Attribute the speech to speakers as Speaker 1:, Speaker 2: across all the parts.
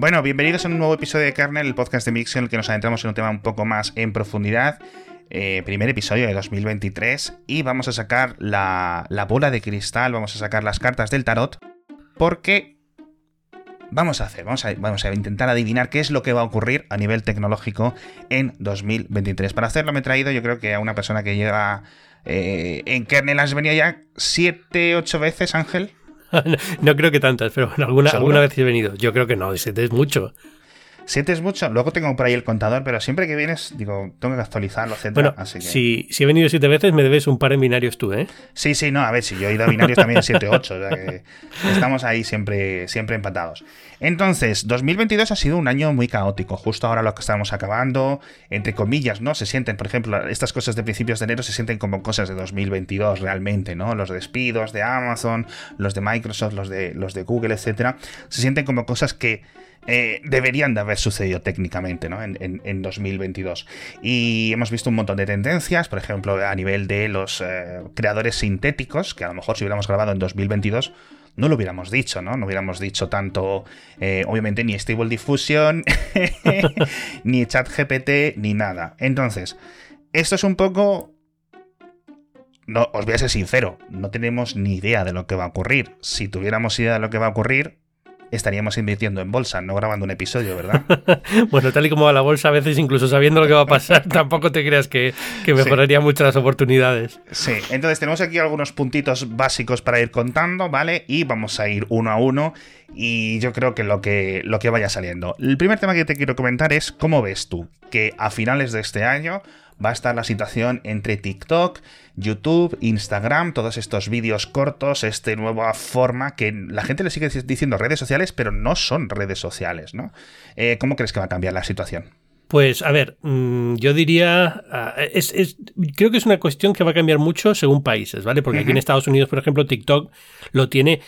Speaker 1: Bueno, bienvenidos a un nuevo episodio de Kernel, el podcast de Mixel, en el que nos adentramos en un tema un poco más en profundidad. Eh, primer episodio de 2023 y vamos a sacar la, la bola de cristal, vamos a sacar las cartas del tarot, porque vamos a hacer, vamos a, intentar adivinar qué es lo que va a ocurrir a nivel tecnológico en 2023. Para hacerlo me he traído yo creo que a una persona que llega eh, en kernel has venido ya 7, 8 veces, Ángel.
Speaker 2: no, creo que tantas, pero alguna, alguna vez he venido. Yo creo que no, 7 es mucho.
Speaker 1: Siete es mucho. Luego tengo por ahí el contador, pero siempre que vienes, digo, tengo que actualizarlo, etc.
Speaker 2: Bueno,
Speaker 1: así que...
Speaker 2: si, si he venido siete veces, me debes un par en binarios tú, ¿eh?
Speaker 1: Sí, sí, no, a ver, si yo he ido a binarios también siete, ocho. O sea que estamos ahí siempre, siempre empatados. Entonces, 2022 ha sido un año muy caótico. Justo ahora lo que estamos acabando, entre comillas, ¿no? Se sienten, por ejemplo, estas cosas de principios de enero se sienten como cosas de 2022 realmente, ¿no? Los despidos de Amazon, los de Microsoft, los de, los de Google, etcétera. Se sienten como cosas que eh, deberían de haber sucedido técnicamente ¿no? en, en, en, 2022. Y hemos visto un montón de tendencias, por ejemplo, a nivel de los eh, creadores sintéticos, que a lo mejor si hubiéramos grabado en 2022 no lo hubiéramos dicho, ¿no? No hubiéramos dicho tanto, eh, obviamente, ni Stable Diffusion, ni ChatGPT, ni nada. Entonces, esto es un poco os voy a ser sincero, no tenemos ni idea de lo que va a ocurrir. Si tuviéramos idea de lo que va a ocurrir, estaríamos invirtiendo en bolsa, no grabando un episodio, ¿verdad?
Speaker 2: bueno, tal y como va la bolsa, a veces incluso sabiendo lo que va a pasar, tampoco te creas que, que mejoraría sí. mucho las oportunidades.
Speaker 1: Sí, entonces tenemos aquí algunos puntitos básicos para ir contando, ¿vale? Y vamos a ir uno a uno y yo creo que lo que, lo que vaya saliendo. El primer tema que te quiero comentar es cómo ves tú que a finales de este año va a estar la situación entre TikTok, YouTube, Instagram, todos estos vídeos cortos, esta nueva forma que la gente le sigue diciendo redes sociales, pero no son redes sociales, ¿no? Eh, ¿Cómo crees que va a cambiar la situación?
Speaker 2: Pues a ver, yo diría, es, es, creo que es una cuestión que va a cambiar mucho según países, ¿vale? Porque uh -huh. aquí en Estados Unidos, por ejemplo, TikTok lo tiene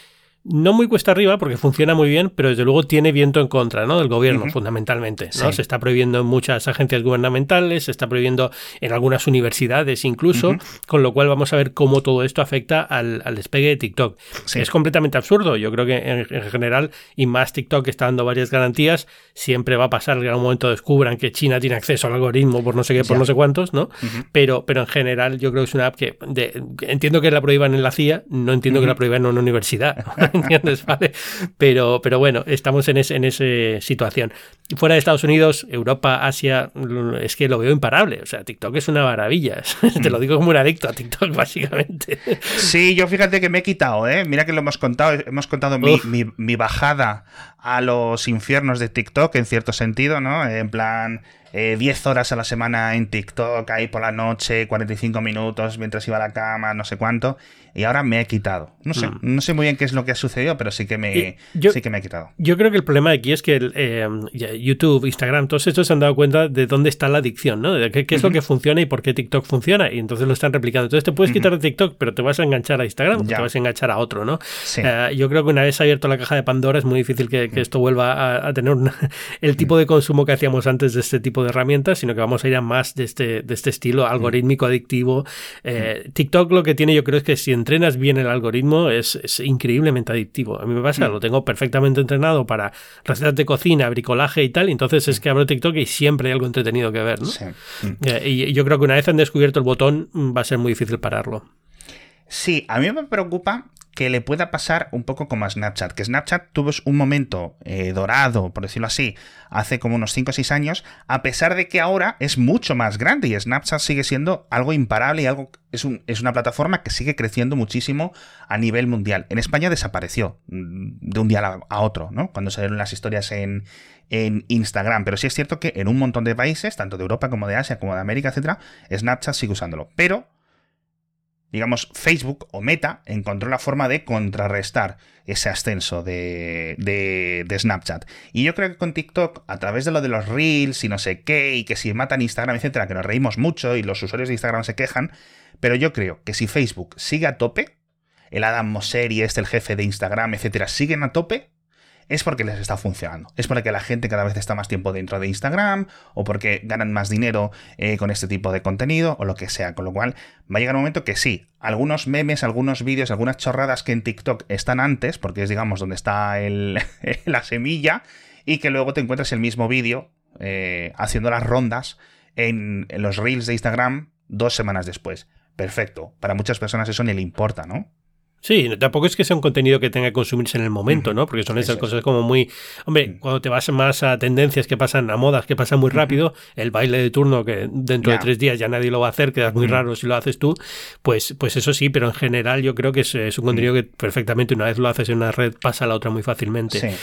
Speaker 2: no muy cuesta arriba porque funciona muy bien, pero desde luego tiene viento en contra ¿no? del gobierno, uh -huh. fundamentalmente. ¿no? Sí. Se está prohibiendo en muchas agencias gubernamentales, se está prohibiendo en algunas universidades incluso, uh -huh. con lo cual vamos a ver cómo todo esto afecta al, al despegue de TikTok. Sí. Es completamente absurdo. Yo creo que en, en, general, y más TikTok está dando varias garantías, siempre va a pasar que en algún momento descubran que China tiene acceso al algoritmo por no sé qué, por ya. no sé cuántos, ¿no? Uh -huh. pero, pero en general yo creo que es una app que de, entiendo que la prohíban en la CIA, no entiendo que la prohíban en una universidad. ¿entiendes? ¿Vale? Pero, pero bueno, estamos en, ese, en esa situación. Fuera de Estados Unidos, Europa, Asia, es que lo veo imparable. O sea, TikTok es una maravilla. Mm. Te lo digo como un adicto a TikTok, básicamente.
Speaker 1: Sí, yo fíjate que me he quitado, ¿eh? Mira que lo hemos contado, hemos contado mi, mi, mi bajada a los infiernos de TikTok, en cierto sentido, ¿no? En plan, eh, 10 horas a la semana en TikTok, ahí por la noche, 45 minutos mientras iba a la cama, no sé cuánto, y ahora me he quitado. No sé, mm. no sé muy bien qué es lo que ha sucedido, pero sí que me, yo, sí que me he quitado.
Speaker 2: Yo creo que el problema aquí es que el, eh, YouTube, Instagram, todos estos se han dado cuenta de dónde está la adicción, ¿no? De qué, qué es uh -huh. lo que funciona y por qué TikTok funciona, y entonces lo están replicando. Entonces te puedes quitar de TikTok, pero te vas a enganchar a Instagram, ya. te vas a enganchar a otro, ¿no? Sí. Uh, yo creo que una vez abierto la caja de Pandora es muy difícil que, que esto vuelva a, a tener una, el tipo de consumo que hacíamos antes de este tipo de herramientas, sino que vamos a ir a más de este, de este estilo algorítmico, adictivo. Eh, TikTok lo que tiene yo creo es que si entrenas bien el algoritmo es, es increíblemente adictivo. A mí me pasa, lo tengo perfectamente entrenado para recetas de cocina, bricolaje y tal, y entonces es que abro TikTok y siempre hay algo entretenido que ver. ¿no? Sí. Eh, y yo creo que una vez han descubierto el botón va a ser muy difícil pararlo.
Speaker 1: Sí, a mí me preocupa que le pueda pasar un poco como a Snapchat, que Snapchat tuvo un momento eh, dorado, por decirlo así, hace como unos 5 o 6 años, a pesar de que ahora es mucho más grande y Snapchat sigue siendo algo imparable y algo es, un, es una plataforma que sigue creciendo muchísimo a nivel mundial. En España desapareció mm, de un día a otro, ¿no? Cuando salieron las historias en, en Instagram. Pero sí es cierto que en un montón de países, tanto de Europa como de Asia, como de América, etcétera, Snapchat sigue usándolo. Pero digamos, Facebook o Meta encontró la forma de contrarrestar ese ascenso de, de, de, Snapchat. Y yo creo que con TikTok, a través de lo de los Reels y no sé qué, y que si matan Instagram, etcétera, que nos reímos mucho y los usuarios de Instagram se quejan, pero yo creo que si Facebook sigue a tope, el Adam Mosseri, este, el jefe de Instagram, etcétera, siguen a tope, es porque les está funcionando. Es porque la gente cada vez está más tiempo dentro de Instagram o porque ganan más dinero eh, con este tipo de contenido o lo que sea. Con lo cual va a llegar un momento que sí, algunos memes, algunos vídeos, algunas chorradas que en TikTok están antes, porque es digamos donde está la semilla, y que luego te encuentras el mismo vídeo eh, haciendo las rondas en los reels de Instagram dos semanas después. Perfecto. Para muchas personas eso ni le importa, ¿no?
Speaker 2: Sí, tampoco es que sea un contenido que tenga que consumirse en el momento, ¿no? Porque son esas cosas como muy... Hombre, cuando te vas más a tendencias que pasan, a modas que pasan muy rápido, el baile de turno que dentro de tres días ya nadie lo va a hacer, quedas muy raro si lo haces tú, pues, pues eso sí, pero en general yo creo que es, un contenido que perfectamente una vez lo haces en una red pasa a la otra muy fácilmente.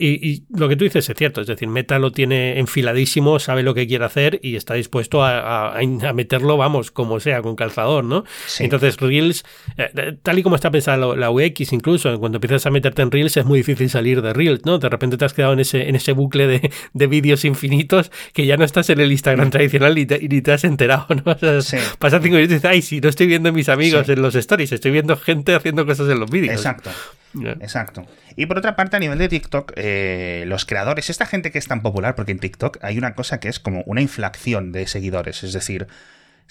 Speaker 2: y, lo que tú dices es cierto, es decir, Meta lo tiene enfiladísimo, sabe lo que quiere hacer y está dispuesto a, meterlo, vamos, como sea, con calzador, ¿no? Entonces Reels, eh, eh, tal y como está pensar la UX incluso, cuando empiezas a meterte en Reels es muy difícil salir de Reels, ¿no? De repente te has quedado en ese, en ese bucle de, de vídeos infinitos que ya no estás en el Instagram tradicional y, ni te has enterado, ¿no? Pasa cinco minutos y dices, ay, si no estoy viendo a mis amigos en los stories, estoy viendo gente haciendo cosas en los vídeos.
Speaker 1: Exacto. Exacto. Y por otra parte, a nivel de TikTok, eh, los creadores, esta gente que es tan popular, porque en TikTok hay una cosa que es como una inflación de seguidores, es decir,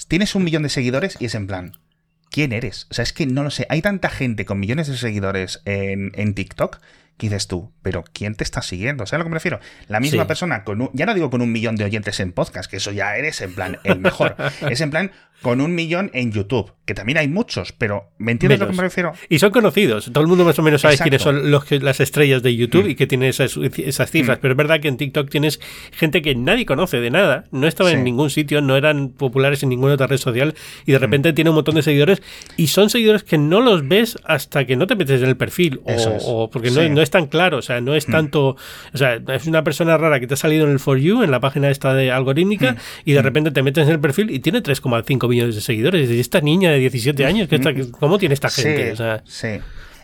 Speaker 1: tienes un millón de seguidores y es en plan, quién eres. O sea, es que no lo sé. Hay tanta gente con millones de seguidores en, en TikTok ¿Qué dices tú, pero ¿quién te está siguiendo? ¿Sabes a lo que me refiero? La misma persona, con un, ya no digo con un millón de oyentes en podcast, que eso ya eres en plan el mejor. es en plan con un millón en YouTube, que también hay muchos, pero ¿me entiendes a lo que me refiero?
Speaker 2: Y son conocidos. Todo el mundo más o menos sabe quiénes son los, las estrellas de YouTube mm. y que tiene esas, esas cifras. Mm. Pero es verdad que en TikTok tienes gente que nadie conoce de nada, no estaba en ningún sitio, no eran populares en ninguna otra red social y de mm. repente tiene un montón de seguidores y son seguidores que no los ves hasta que no te metes en el perfil o, porque no, no es tan claro, o sea, no es tanto, o sea, es una persona rara que te ha salido en el For You, en la página esta de algorítmica, y de repente te metes en el perfil y tiene 3,5 millones de seguidores. Y esta niña de 17 años, ¿cómo tiene esta gente?
Speaker 1: sí.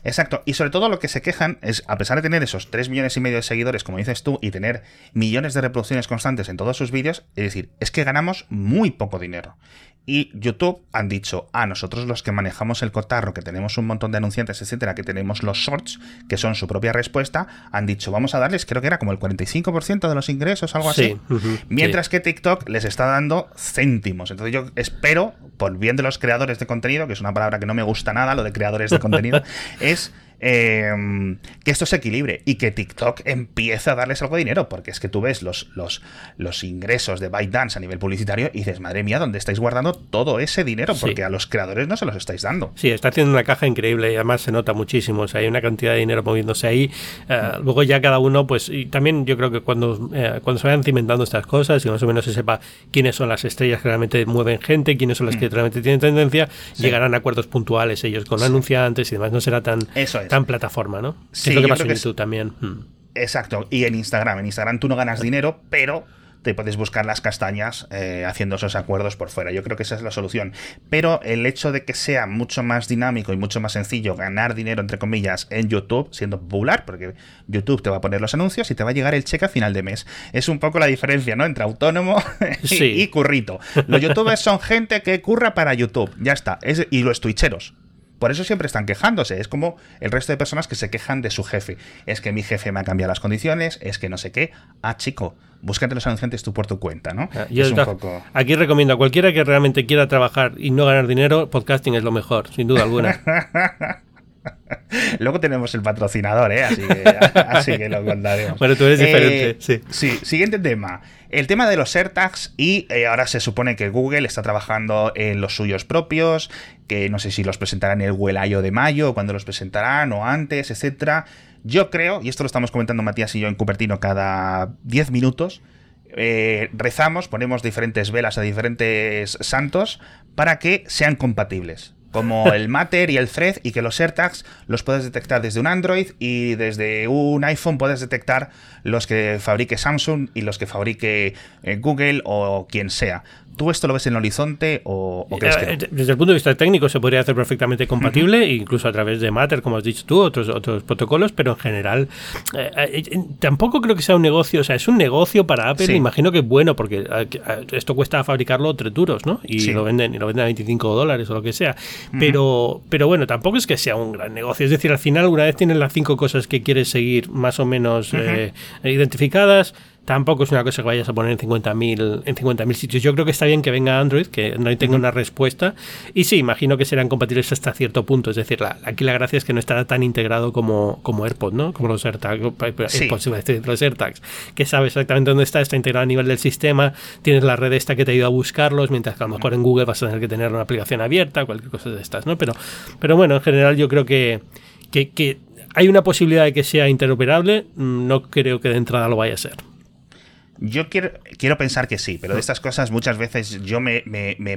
Speaker 1: Exacto. Y sobre todo lo que se quejan es, a pesar de tener esos 3 millones y medio de seguidores, como dices tú, y tener millones de reproducciones constantes en todos sus vídeos, es decir, es que ganamos muy poco dinero. Y YouTube han dicho, a nosotros los que manejamos el cotarro, que tenemos un montón de anunciantes, etcétera, que tenemos los shorts, que son su propia respuesta, han dicho, vamos a darles, creo que era como el 45% de los ingresos, algo así. Mientras que TikTok les está dando céntimos. Entonces yo espero, por bien de los creadores de contenido, que es una palabra que no me gusta nada, lo de creadores de contenido, es Em, que esto se equilibre y que TikTok empiece a darles algo de dinero, porque es que tú ves los, los, los ingresos de ByteDance a nivel publicitario y dices, madre mía, ¿dónde estáis guardando todo ese dinero? Porque a los creadores no se los estáis dando.
Speaker 2: Sí, está haciendo una caja increíble y además se nota muchísimo, o sea, hay una cantidad de dinero moviéndose ahí. Eh, luego ya cada uno, pues, y también yo creo que cuando, eh, cuando se vayan cimentando estas cosas y más o menos se sepa quiénes son las estrellas que realmente mueven gente, quiénes son las que mm. realmente tienen tendencia, llegarán a acuerdos puntuales ellos con anunciantes y demás, no será tan... Eso tan plataforma, ¿no?
Speaker 1: Sí,
Speaker 2: es lo que
Speaker 1: pasa en
Speaker 2: YouTube también. Hmm.
Speaker 1: Exacto. Y en Instagram. En Instagram tú no ganas dinero, pero te puedes buscar las castañas eh, haciendo esos acuerdos por fuera. Yo creo que esa es la solución. Pero el hecho de que sea mucho más dinámico y mucho más sencillo ganar dinero, entre comillas, en YouTube, siendo popular, porque YouTube te va a poner los anuncios y te va a llegar el cheque a final de mes. Es un poco la diferencia, ¿no? Entre autónomo y, currito. Los youtubers son gente que curra para YouTube. Ya está. y los twitcheros por eso siempre están quejándose. Es como el resto de personas que se quejan de su jefe. Es que mi jefe me ha cambiado las condiciones, es que no sé qué. Ah, chico, búscate los anunciantes tú por tu cuenta, ¿no?
Speaker 2: Ah, aquí recomiendo a cualquiera que realmente quiera trabajar y no ganar dinero, podcasting es lo mejor, sin duda alguna.
Speaker 1: Luego tenemos el patrocinador, ¿eh? Así que, lo contaremos.
Speaker 2: Bueno, tú eres diferente, eh, sí.
Speaker 1: Sí, siguiente tema. El tema de los AirTags y eh, ahora se supone que Google está trabajando en los suyos propios, que no sé si los presentarán en el Google de mayo, o cuando los presentarán o antes, etcétera. Yo creo, y esto lo estamos comentando Matías y yo en Cupertino cada 10 minutos, eh, rezamos, ponemos diferentes velas a diferentes santos para que sean compatibles como el Matter y el Thread, y que los AirTags los puedes detectar desde un Android y desde un iPhone puedes detectar los que fabrique Samsung y los que fabrique eh, Google o quien sea. ¿Tú esto lo ves en el horizonte o, crees que
Speaker 2: eh, Desde el punto de vista técnico se podría hacer perfectamente compatible, incluso a través de Matter, como has dicho tú, otros, otros protocolos, pero en general eh, tampoco creo que sea un negocio, o sea, es un negocio para Apple, imagino que es bueno, porque esto cuesta fabricarlo tres duros, ¿no? Y lo venden y lo venden a 25 dólares o lo que sea. Pero, pero bueno, tampoco es que sea un gran negocio, es decir, al final una vez tienes las cinco cosas que quieres seguir más o menos identificadas, tampoco es una cosa que vayas a poner en 50.000 en 50.000 sitios. Yo creo que está bien que venga Android, que Android tenga una respuesta. Y sí, imagino que serán compatibles hasta cierto punto. Es decir, aquí la gracia es que no estará tan integrado como, como AirPod, ¿no? Como los AirTags, los AirTags, que sabe exactamente dónde está, está integrado a nivel del sistema, tienes la red esta que te ayuda a buscarlos, mientras que a lo mejor en Google vas a tener que tener una aplicación abierta, cualquier cosa de estas, ¿no? Pero, pero bueno, en general yo creo que, que, que hay una posibilidad de que sea interoperable, no creo que de entrada lo vaya a ser.
Speaker 1: Yo quiero, quiero pensar que sí, pero de estas cosas muchas veces yo me,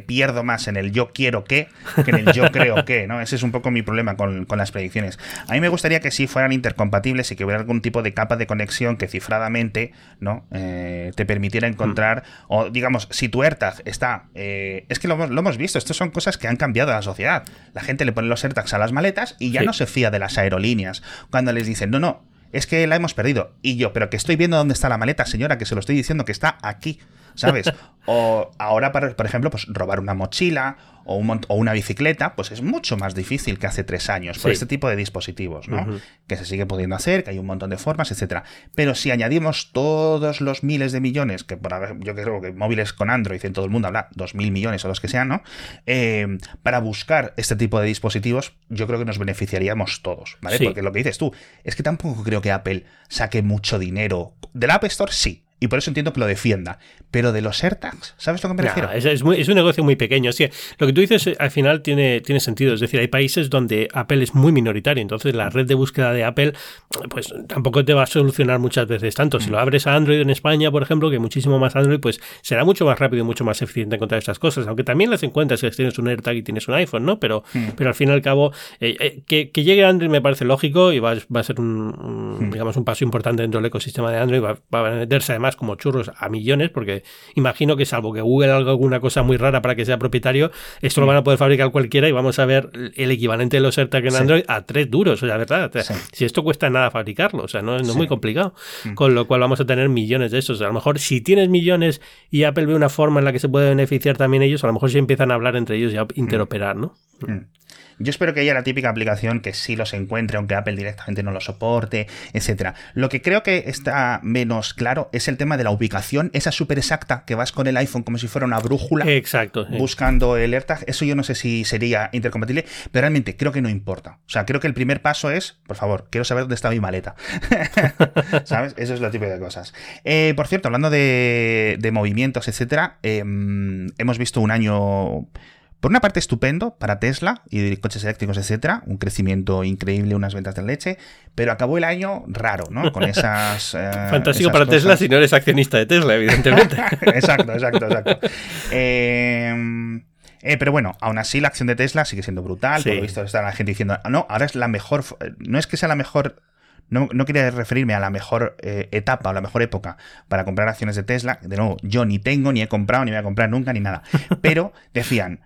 Speaker 1: pierdo más en el yo quiero que que en el yo creo que, ¿no? Ese es un poco mi problema con, las predicciones. A mí me gustaría que sí fueran intercompatibles y que hubiera algún tipo de capa de conexión que cifradamente, ¿no? Eh, te permitiera encontrar, o digamos, si tu AirTag está... Eh, es que lo, hemos visto, estas son cosas que han cambiado la sociedad. La gente le pone los AirTags a las maletas y ya no se fía de las aerolíneas. Cuando les dicen, no, no, es que la hemos perdido. Y yo, pero que estoy viendo dónde está la maleta, señora, que se lo estoy diciendo que está aquí, ¿sabes? o ahora, por ejemplo, pues robar una mochila o, una bicicleta, pues es mucho más difícil que hace tres años por este tipo de dispositivos, ¿no? Que se sigue pudiendo hacer, que hay un montón de formas, etcétera. Pero si añadimos todos los miles de millones, que por, yo creo que móviles con Android en todo el mundo habla dos mil millones o los que sean, ¿no? Eh, para buscar este tipo de dispositivos, yo creo que nos beneficiaríamos todos, ¿vale? Porque lo que dices tú, es que tampoco creo que Apple saque mucho dinero. Del App Store sí, y por eso entiendo que lo defienda. Pero de los AirTags, ¿sabes a lo que me refiero?
Speaker 2: Es, un negocio muy pequeño. Sí, lo que tú dices eh, al final tiene, tiene sentido. Es decir, hay países donde Apple es muy minoritario. Entonces, la red de búsqueda de Apple, pues tampoco te va a solucionar muchas veces tanto. Si lo abres a Android en España, por ejemplo, que muchísimo más Android, pues será mucho más rápido y mucho más eficiente encontrar estas cosas. Aunque también las encuentras si tienes un AirTag y tienes un iPhone, ¿no? Pero, mm. pero al fin y al cabo, eh, eh, que, que, llegue Android me parece lógico y va, va a ser un, mm. digamos, un paso importante dentro del ecosistema de Android. Va, va a meterse además como churros a millones, porque imagino que salvo que Google haga alguna cosa muy rara para que sea propietario, esto lo van a poder fabricar cualquiera y vamos a ver el equivalente de los AirTag en Android a tres duros, o sea, ¿verdad? Si esto cuesta nada fabricarlo, o sea, no, es muy complicado. Mm. Con lo cual vamos a tener millones de esos. A lo mejor si tienes millones y Apple ve una forma en la que se puede beneficiar también ellos, a lo mejor si empiezan a hablar entre ellos y a interoperar, ¿no?
Speaker 1: Mm. Yo espero que haya la típica aplicación que sí los encuentre, aunque Apple directamente no lo soporte, etcétera. Lo que creo que está menos claro es el tema de la ubicación, esa súper exacta que vas con el iPhone como si fuera una brújula.
Speaker 2: Exacto.
Speaker 1: Buscando el AirTag. Eso yo no sé si sería intercompatible, pero realmente creo que no importa. O sea, creo que el primer paso es, por favor, quiero saber dónde está mi maleta. ¿Sabes? Eso es lo tipo de cosas. Eh, por cierto, hablando de, movimientos, etcétera, em, hemos visto un año por una parte, estupendo para Tesla y coches eléctricos, etcétera, un crecimiento increíble, unas ventas de leche, pero acabó el año raro, ¿no? Con esas.
Speaker 2: Eh, Fantástico para Tesla si no eres accionista de Tesla, evidentemente.
Speaker 1: exacto, exacto, exacto. Em, eh, pero bueno, aún así la acción de Tesla sigue siendo brutal. Por lo visto está la gente diciendo, no, ahora es la mejor. No es que sea la mejor no, no, quería referirme a la mejor eh, etapa o la mejor época para comprar acciones de Tesla. De nuevo, yo ni tengo, ni he comprado, ni voy a comprar nunca, ni nada. Pero decían,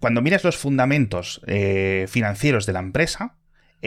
Speaker 1: cuando miras los fundamentos eh, financieros de la empresa,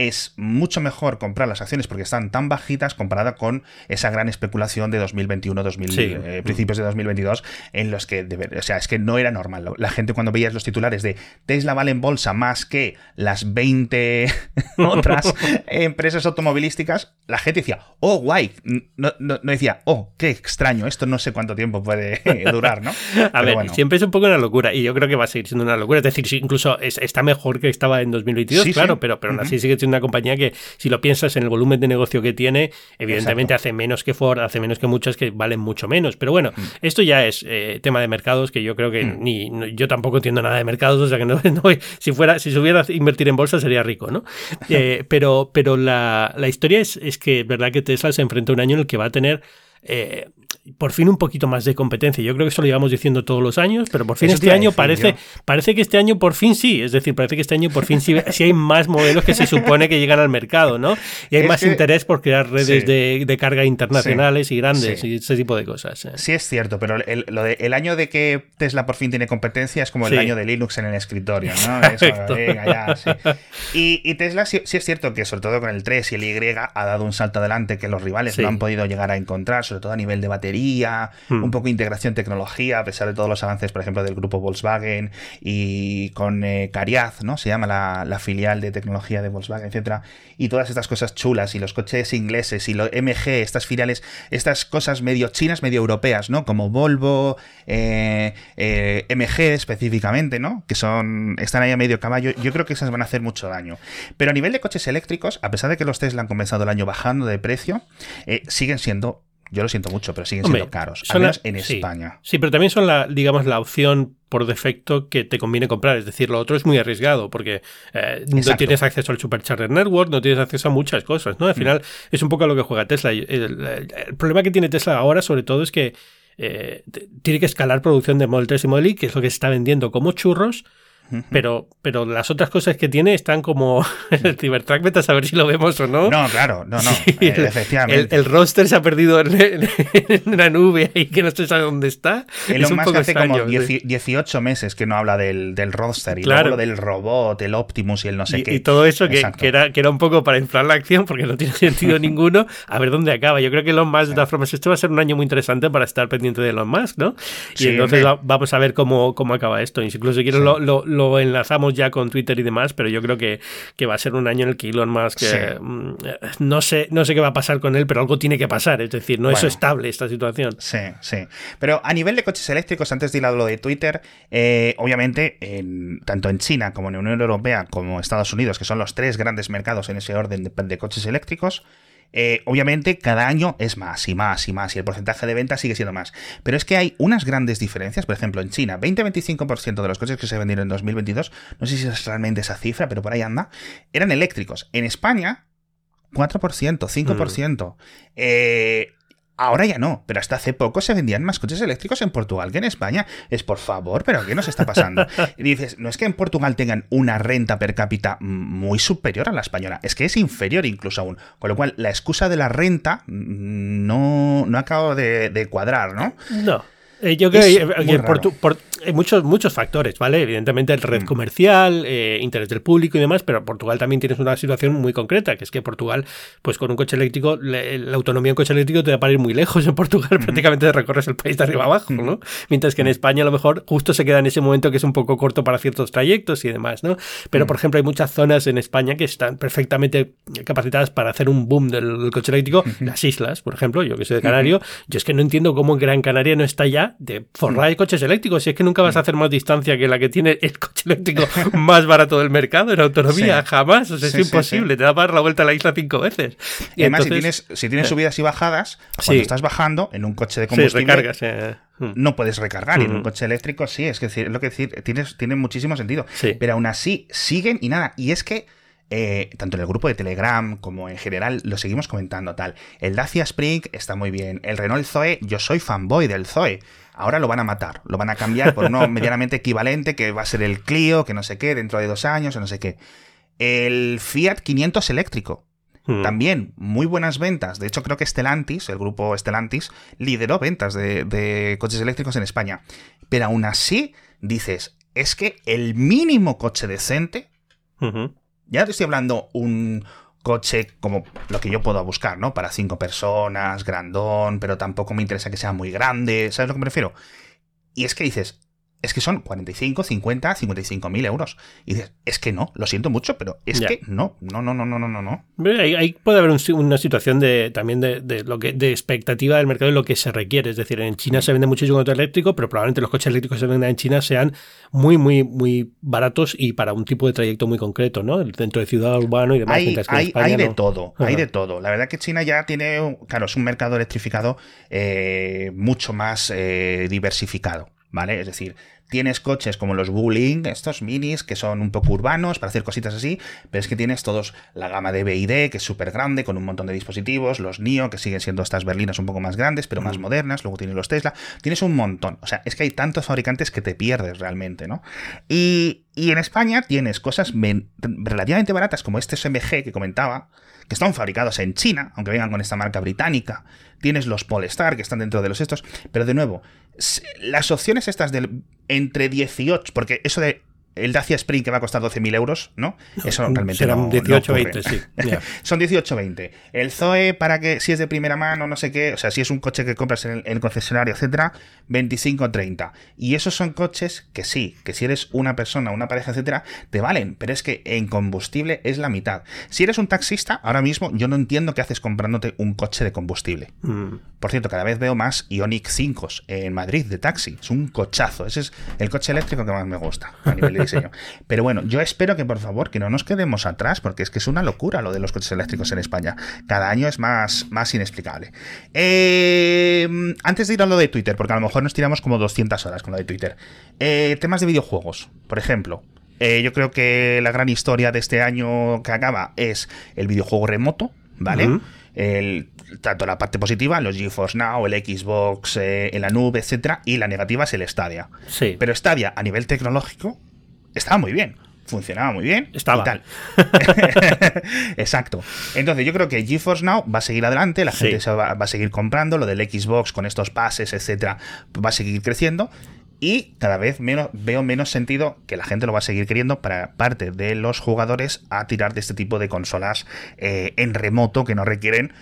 Speaker 1: es mucho mejor comprar las acciones porque están tan bajitas comparada con esa gran especulación de 2021, 2000, eh, principios de 2022, en los que, o sea, es que no era normal. La gente cuando veías los titulares de Tesla vale en bolsa más que las 20 otras empresas automovilísticas, la gente decía, oh, guay, no, decía, oh, qué extraño, esto no sé cuánto tiempo puede durar, ¿no?
Speaker 2: A ver, siempre es un poco una locura y yo creo que va a seguir siendo una locura. Es decir, incluso está mejor que estaba en 2022, claro, pero, pero aún así sigue siendo una compañía que, si lo piensas en el volumen de negocio que tiene, evidentemente hace menos que Ford, hace menos que muchas que valen mucho menos. Pero bueno, mm. esto ya es eh, tema de mercados que yo creo que mm. ni yo tampoco entiendo nada de mercados, o sea que no, si fuera, si se hubiera invertir en bolsa sería rico, ¿no? Eh, pero, pero la, la historia es, es que es verdad que Tesla se enfrenta a un año en el que va a tener eh, por fin un poquito más de competencia. Yo creo que eso lo llevamos diciendo todos los años, pero por fin este año parece, parece que este año por fin sí. Es decir, parece que este año por fin sí, hay más modelos que se supone que llegan al mercado, ¿no? Y hay más interés por crear redes de, carga internacionales y grandes y ese tipo de cosas.
Speaker 1: ¿eh? Sí, es cierto, pero el, lo de, el año de que Tesla por fin tiene competencia es como el año de Linux en el escritorio, ¿no? y, Tesla sí, es cierto que sobre todo con el 3 y el Y ha dado un salto adelante que los rivales no han podido llegar a encontrar, sobre todo a nivel de batería batería,
Speaker 2: Hmm.
Speaker 1: un poco de integración tecnología, a pesar de todos los avances, por ejemplo, del grupo Volkswagen y con eh, Cariaz, ¿no? Se llama la, la filial de tecnología de Volkswagen, etcétera, y todas estas cosas chulas, y los coches ingleses, y los MG, estas filiales, estas cosas medio chinas, medio europeas, ¿no? Como Volvo, eh, eh, MG específicamente, ¿no? Que son, están ahí a medio caballo, yo creo que esas van a hacer mucho daño. Pero a nivel de coches eléctricos, a pesar de que los Tesla han comenzado el año bajando de precio, eh, siguen siendo, yo lo siento mucho, pero siguen
Speaker 2: Hombre,
Speaker 1: siendo caros, al menos
Speaker 2: la-
Speaker 1: en
Speaker 2: sí.
Speaker 1: España.
Speaker 2: Sí, pero también son la, digamos, la opción por defecto que te conviene comprar. Es decir, lo otro es muy arriesgado porque eh, no tienes acceso al Supercharger Network, no tienes acceso a muchas cosas, ¿no? Al final es un poco a lo que juega Tesla. El, el- el problema que tiene Tesla ahora, sobre todo, es que eh, tiene que escalar producción de Model 3 y Model Y, que es lo que se está vendiendo como churros. Pero, pero las otras cosas que tiene están como el Cybertruck, vete a saber si lo vemos o no.
Speaker 1: No, claro, no, no,
Speaker 2: Sí,
Speaker 1: eh,
Speaker 2: el-
Speaker 1: efectivamente.
Speaker 2: El, el roster se ha perdido en, en- en una nube ahí que no se sabe dónde está.
Speaker 1: Elon
Speaker 2: es un
Speaker 1: Musk
Speaker 2: poco
Speaker 1: hace
Speaker 2: extraño,
Speaker 1: como
Speaker 2: sí.
Speaker 1: 10 18 meses que no habla del, del roadster y
Speaker 2: Claro.
Speaker 1: luego lo del robot, el Optimus y el no sé
Speaker 2: y,
Speaker 1: qué.
Speaker 2: y todo eso que, que era, que era un poco para inflar la acción porque no tiene sentido ninguno, a ver dónde acaba. Yo creo que Elon Musk, de todas formas, este va a ser un año muy interesante para estar pendiente de Elon Musk, ¿no? Y
Speaker 1: Sí,
Speaker 2: entonces vamos a ver cómo, cómo acaba esto. Incluso si quieres
Speaker 1: Sí.
Speaker 2: lo, lo- lo enlazamos ya con Twitter y demás, pero yo creo que, que va a ser un año en el que Elon Musk,
Speaker 1: Sí.
Speaker 2: eh, mm, no, sé, no sé qué va a pasar con él, pero algo tiene que pasar. Es decir, no es estable esta situación.
Speaker 1: Sí, sí. Pero a nivel de coches eléctricos, antes de ir a lo de Twitter, eh, obviamente, en- tanto en China como en la Unión Europea como Estados Unidos, que son los tres grandes mercados en ese orden de, de coches eléctricos, eh, obviamente cada año es más y más y más y el porcentaje de ventas sigue siendo más. Pero es que hay unas grandes diferencias. Por ejemplo, en China, 20-25% de los coches que se vendieron en 2022, no sé si es realmente esa cifra, pero por ahí anda, eran eléctricos. En España, 4%, 5%. Eh, Ahora ya no, pero hasta hace poco se vendían más coches eléctricos en Portugal que en España. Es por favor, pero ¿qué nos está pasando? Y dices, no es que en Portugal tengan una renta per cápita muy superior a la española, es que es inferior incluso aún. Con lo cual, la excusa de la renta no, no acaba de, de cuadrar, ¿no?
Speaker 2: No. Eh, yo creo
Speaker 1: Es
Speaker 2: que,
Speaker 1: muy
Speaker 2: que
Speaker 1: raro.
Speaker 2: por tu- por- hay muchos, muchos factores, ¿vale? Evidentemente, el red
Speaker 1: Mm.
Speaker 2: comercial, eh, interés del público y demás, pero Portugal también tienes una situación muy concreta, que es que Portugal, pues con un coche eléctrico, le- la autonomía en coche eléctrico te da para ir muy lejos. En Portugal prácticamente te recorres el país de arriba abajo, ¿no? Mientras que en España a lo mejor justo se queda en ese momento que es un poco corto para ciertos trayectos y demás, ¿no? Pero, por ejemplo, hay muchas zonas en España que están perfectamente capacitadas para hacer un boom del, del coche eléctrico. Las islas, por ejemplo, yo que soy de Canario, yo es que no entiendo cómo Gran Canaria no está ya de forrar de coches eléctricos. Si es que nunca vas a hacer más distancia que la que tiene el coche eléctrico más barato del mercado en autonomía,
Speaker 1: Sí.
Speaker 2: jamás. O sea, es
Speaker 1: Sí, sí,
Speaker 2: imposible. Te da para dar la vuelta a la isla cinco veces.
Speaker 1: Y además, si tienes, si tienes subidas y bajadas, cuando estás bajando en un coche de
Speaker 2: Sí,
Speaker 1: combustible,
Speaker 2: recargas. eh. Mm.
Speaker 1: no puedes recargar. Y en un
Speaker 2: Mm.
Speaker 1: coche eléctrico sí, es que decir, es lo que decir, tienes, tiene muchísimo sentido. Pero aún así, siguen y nada. Y es que, eh, tanto en el grupo de Telegram como en general, lo seguimos comentando tal. El Dacia Spring está muy bien. El Renault Zoe, yo soy fanboy del Zoe. Ahora lo van a matar, lo van a cambiar por uno medianamente equivalente que va a ser el Clio, que no sé qué, dentro de dos años o no sé qué. El Fiat 500 eléctrico,
Speaker 2: Mm.
Speaker 1: también muy buenas ventas. De hecho, creo que Stellantis, el grupo Stellantis, lideró ventas de, de coches eléctricos en España. Pero aún así, dices, es que el mínimo coche decente, ya te estoy hablando un coche como lo que yo puedo buscar, ¿no? Para cinco personas, grandón, pero tampoco me interesa que sea muy grande, ¿sabes lo que me refiero? Y es que dices, es que son 45, 50, 55 mil euros. Y dices, es que no, lo siento mucho, pero es
Speaker 2: Ya.
Speaker 1: que no, no, no, no, no, no, no,
Speaker 2: Ahí, ahí puede haber un una situación de también de, de lo que de expectativa del mercado y lo que se requiere. Es decir, en China se vende muchísimo auto eléctrico, pero probablemente los coches eléctricos que se vendan en China sean muy, muy, muy baratos y para un tipo de trayecto muy concreto, ¿no? Dentro de ciudad urbano y demás.
Speaker 1: Hay,
Speaker 2: mientras que en
Speaker 1: hay,
Speaker 2: España
Speaker 1: hay de
Speaker 2: no.
Speaker 1: todo, hay de todo. La verdad que China ya tiene, claro, es un mercado electrificado eh, mucho más eh, diversificado, ¿vale? Es decir, tienes coches como los Wuling, estos minis, que son un poco urbanos para hacer cositas así, pero es que tienes todos la gama de BID, que es súper grande, con un montón de dispositivos, los NIO, que siguen siendo estas berlinas un poco más grandes, pero más modernas, luego tienes los Tesla, tienes un montón. O sea, es que hay tantos fabricantes que te pierdes realmente, ¿no? Y, y en España tienes cosas men- relativamente baratas como este SMG que comentaba, que están fabricados en China, aunque vengan con esta marca británica. Tienes los Polestar, que están dentro de los estos. Pero de nuevo, las opciones estas del entre 18, porque eso de el Dacia Spring que va a costar 12.000 euros, ¿no? Eso realmente
Speaker 2: serán 18 20, sí.
Speaker 1: Son 18 20. El Zoe para que si es de primera mano, no sé qué, o sea, si es un coche que compras en el, concesionario, etcétera, 25 30. Y esos son coches que sí, que si eres una persona, una pareja, etcétera, te valen, pero es que en combustible es la mitad. Si eres un taxista, ahora mismo yo no entiendo qué haces comprándote un coche de combustible. Mm. Por cierto, cada vez veo más Ionic 5 en Madrid de taxi. Es un cochazo. Ese es el coche eléctrico que más me gusta a nivel de Pero bueno, yo espero que por favor que no nos quedemos atrás, porque es que es una locura lo de los coches eléctricos en España. Cada año es más, más inexplicable. Eh, antes de ir a lo de Twitter, porque a lo mejor nos tiramos como 200 horas con lo de Twitter. Eh, temas de videojuegos, por ejemplo. Eh, yo creo que la gran historia de este año que acaba es el videojuego remoto, ¿vale? el, tanto la parte positiva, los GeForce Now, el Xbox eh, en la nube, etcétera, y la negativa es el Stadia.
Speaker 2: Sí.
Speaker 1: Pero Stadia, a nivel tecnológico, estaba muy bien. Funcionaba muy bien.
Speaker 2: Estaba.
Speaker 1: Y tal. Exacto. Entonces, yo creo que GeForce Now va a seguir adelante, la gente se va, va, a seguir comprando, lo del Xbox con estos pases, etcétera, va a seguir creciendo. Y cada vez menos, veo menos sentido que la gente lo va a seguir queriendo para parte de los jugadores a tirar de este tipo de consolas eh, en remoto que no requieren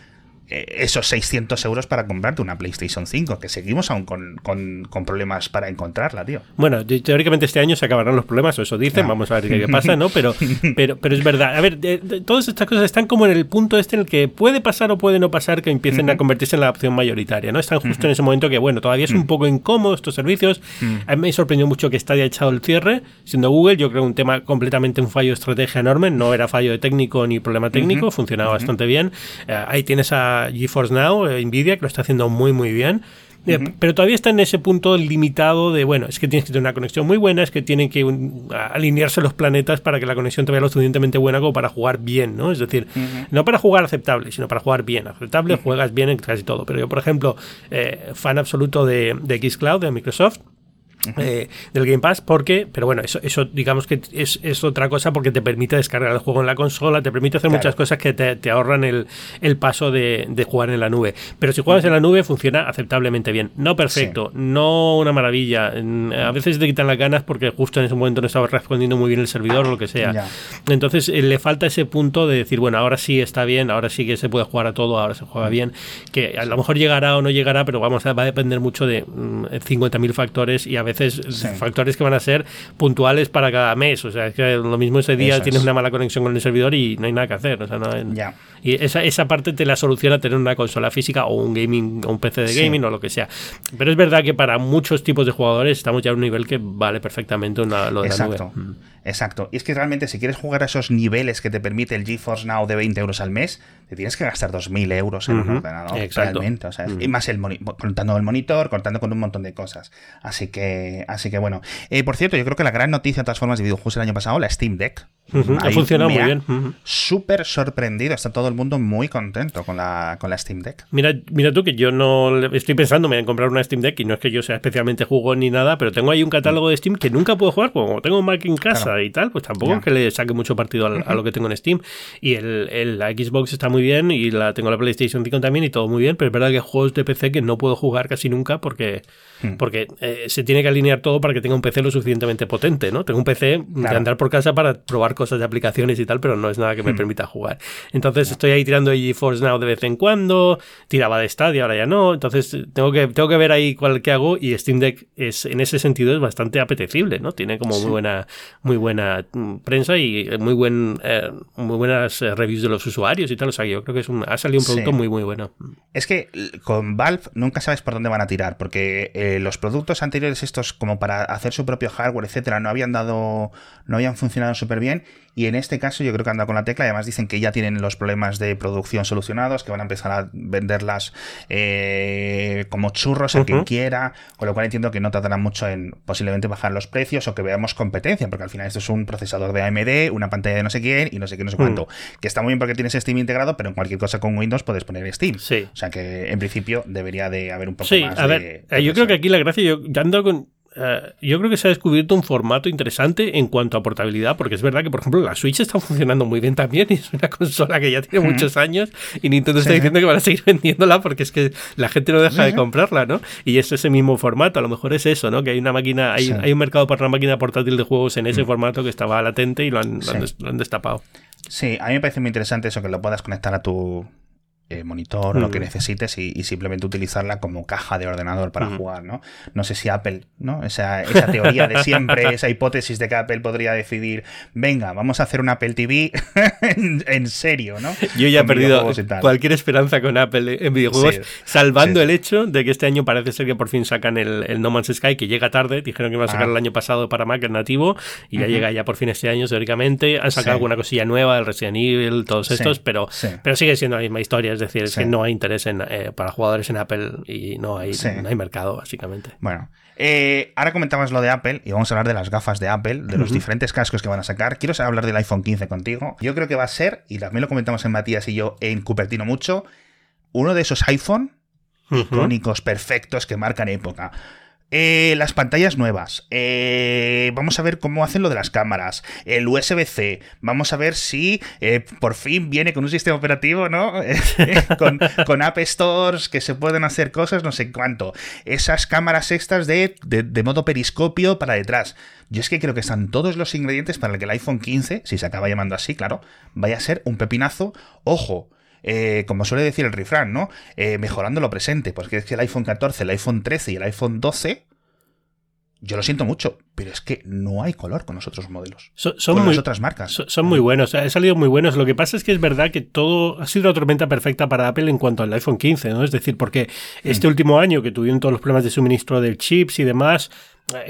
Speaker 1: esos 600 euros para comprarte una PlayStation 5, que seguimos aún con, problemas para encontrarla, tío.
Speaker 2: Bueno, teóricamente este año se acabarán los problemas, o eso dicen, vamos a ver qué, pasa, ¿no? Pero, pero, pero es verdad. A ver, todas estas cosas están como en el punto este en el que puede pasar o puede no pasar que empiecen a convertirse en la opción mayoritaria, ¿no? Están justo en ese momento que, bueno, todavía es un poco incómodo estos servicios. A mí me sorprendió mucho que haya echado el cierre, siendo Google, yo creo un tema completamente un fallo de estrategia enorme, no era fallo de técnico ni problema técnico, funcionaba bastante bien. Eh, ahí tienes a GeForce Now, eh, Nvidia, que lo está haciendo muy, muy bien. Eh, pero todavía está en ese punto limitado de, bueno, es que tienes que tener una conexión muy buena, es que tienen que alinearse los planetas para que la conexión te vea lo suficientemente buena como para jugar bien, ¿no? Es decir, no para jugar aceptable, sino para jugar bien. Aceptable juegas bien en casi todo. Pero yo, por ejemplo, eh, fan absoluto de, de Xcloud, de Microsoft, eh, del Game Pass, porque, pero bueno, eso, eso digamos que es, es, otra cosa porque te permite descargar el juego en la consola, te permite hacer muchas cosas que te, ahorran el, el paso de, de, jugar en la nube. Pero si juegas en la nube funciona aceptablemente bien. No perfecto, no una maravilla. A veces te quitan las ganas porque justo en ese momento no estaba respondiendo muy bien el servidor o lo que sea. Entonces eh, le falta ese punto de decir, bueno, ahora sí está bien, ahora sí que se puede jugar a todo, ahora se juega bien, que a lo mejor llegará o no llegará, pero vamos, va a depender mucho de 50.000 mm, factores y a veces factores que van a ser puntuales para cada mes. O sea, es que lo mismo ese día tienes una mala conexión con el servidor y no hay nada que hacer. O sea, no, Y esa, esa parte te la soluciona tener una consola física o un gaming, o un PC de gaming o lo que sea. Pero es verdad que para muchos tipos de jugadores estamos ya a un nivel que vale perfectamente una, lo de la nube. Mm.
Speaker 1: Exacto. Y es que realmente si quieres jugar a esos niveles que te permite el GeForce Now de 20 euros al mes, te tienes que gastar 2.000 euros en un ordenador. Realmente. O sea, Y más el contando el monitor, contando con un montón de cosas. Así que, así que bueno. Eh, por cierto, yo creo que la gran noticia de todas formas de videojuegos el año pasado, la Steam Deck.
Speaker 2: ha funcionado muy bien.
Speaker 1: Súper sorprendido. Está todo el mundo muy contento con la, con la Steam Deck.
Speaker 2: Mira, mira tú que yo no estoy pensando en comprar una Steam Deck y no es que yo sea especialmente jugo ni nada, pero tengo ahí un catálogo de Steam que nunca puedo jugar. Como tengo un Mac en casa y tal, pues tampoco es que le saque mucho partido a, lo que tengo en Steam. Y el, la Xbox está muy bien y la tengo la PlayStation 5 también y todo muy bien, pero es verdad que hay juegos de PC que no puedo jugar casi nunca porque, hmm. porque eh, se tiene que alinear todo para que tenga un PC lo suficientemente potente, ¿no? Tengo un PC de andar por casa para probar cosas de aplicaciones y tal, pero no es nada que me hmm. permita jugar. Entonces estoy ahí tirando GeForce Now de vez en cuando, tiraba de Stadia, ahora ya no, entonces tengo que, tengo que ver ahí cuál que hago y Steam Deck es, en ese sentido es bastante apetecible, ¿no? Tiene como muy buena, muy buena prensa y muy, buen, eh, muy buenas eh, reviews de los usuarios y tal. O sea, yo creo que es un, ha salido un producto muy, muy bueno.
Speaker 1: Es que con Valve nunca sabes por dónde van a tirar, porque eh, los productos anteriores, estos como para hacer su propio hardware, etcétera, no habían dado, no habían funcionado súper bien. Y en este caso yo creo que anda con la tecla y además dicen que ya tienen los problemas de producción solucionados, que van a empezar a venderlas eh, como churros a quien quiera, con lo cual entiendo que no tardarán mucho en posiblemente bajar los precios o que veamos competencia, porque al final esto es un procesador de AMD, una pantalla de no sé quién y no sé qué, no sé cuánto, que está muy bien porque tienes Steam integrado, pero en cualquier cosa con Windows puedes poner Steam.
Speaker 2: Sí.
Speaker 1: O sea que en principio debería de haber un poco
Speaker 2: sí,
Speaker 1: más
Speaker 2: a ver, eh, yo creo que aquí la gracia, yo ando con eh, yo creo que se ha descubierto un formato interesante en cuanto a portabilidad, porque es verdad que, por ejemplo, la Switch está funcionando muy bien también y es una consola que ya tiene muchos años y Nintendo está diciendo que van a seguir vendiéndola porque es que la gente no deja de comprarla, ¿no? Y es ese mismo formato, a lo mejor es eso, ¿no? Que hay una máquina, hay, hay un mercado para una máquina portátil de juegos en ese mm. formato que estaba latente y lo han, lo han destapado.
Speaker 1: Sí, a mí me parece muy interesante eso, que lo puedas conectar a tu eh, monitor, lo que mm. necesites y, simplemente utilizarla como caja de ordenador para jugar, ¿no? No sé si Apple, ¿no? Esa, esa teoría de siempre, esa hipótesis de que Apple podría decidir, venga, vamos a hacer un Apple TV en, serio, ¿no?
Speaker 2: Yo ya he perdido cualquier esperanza con Apple en videojuegos, salvando el hecho de que este año parece ser que por fin sacan el, No Man's Sky, que llega tarde, dijeron que iban a sacar ah. el año pasado para Mac nativo, y ya llega ya por fin este año, teóricamente. Han sacado alguna cosilla nueva, el Resident Evil, todos estos, pero, pero sigue siendo la misma historia es decir, es que no hay interés en, eh, para jugadores en Apple y no hay, no hay mercado, básicamente.
Speaker 1: Bueno, eh, ahora comentamos lo de Apple y vamos a hablar de las gafas de Apple, de los diferentes cascos que van a sacar. Quiero hablar del iPhone 15 contigo. Yo creo que va a ser, y también lo comentamos en Matías y yo en Cupertino mucho, uno de esos iPhone icónicos, perfectos, que marcan época. Eh, las pantallas nuevas. Eh, vamos a ver cómo hacen lo de las cámaras. El USB-C. Vamos a ver si eh, por fin viene con un sistema operativo, ¿no? con, App Stores que se pueden hacer cosas, no sé cuánto. Esas cámaras extras de, de, modo periscopio para detrás. Yo es que creo que están todos los ingredientes para que el iPhone 15, si se acaba llamando así, claro, vaya a ser un pepinazo. Ojo, eh, como suele decir el refrán, ¿no? Eh, mejorando lo presente, porque es que el iPhone 14, el iPhone 13 y el iPhone 12, yo lo siento mucho, pero es que no hay color con los otros modelos.
Speaker 2: son con
Speaker 1: muy, las otras marcas.
Speaker 2: Son, muy buenos, han salido muy buenos. Lo que pasa es que es verdad que todo ha sido una tormenta perfecta para Apple en cuanto al iPhone 15, ¿no? Es decir, porque este último año que tuvieron todos los problemas de suministro del chips y demás,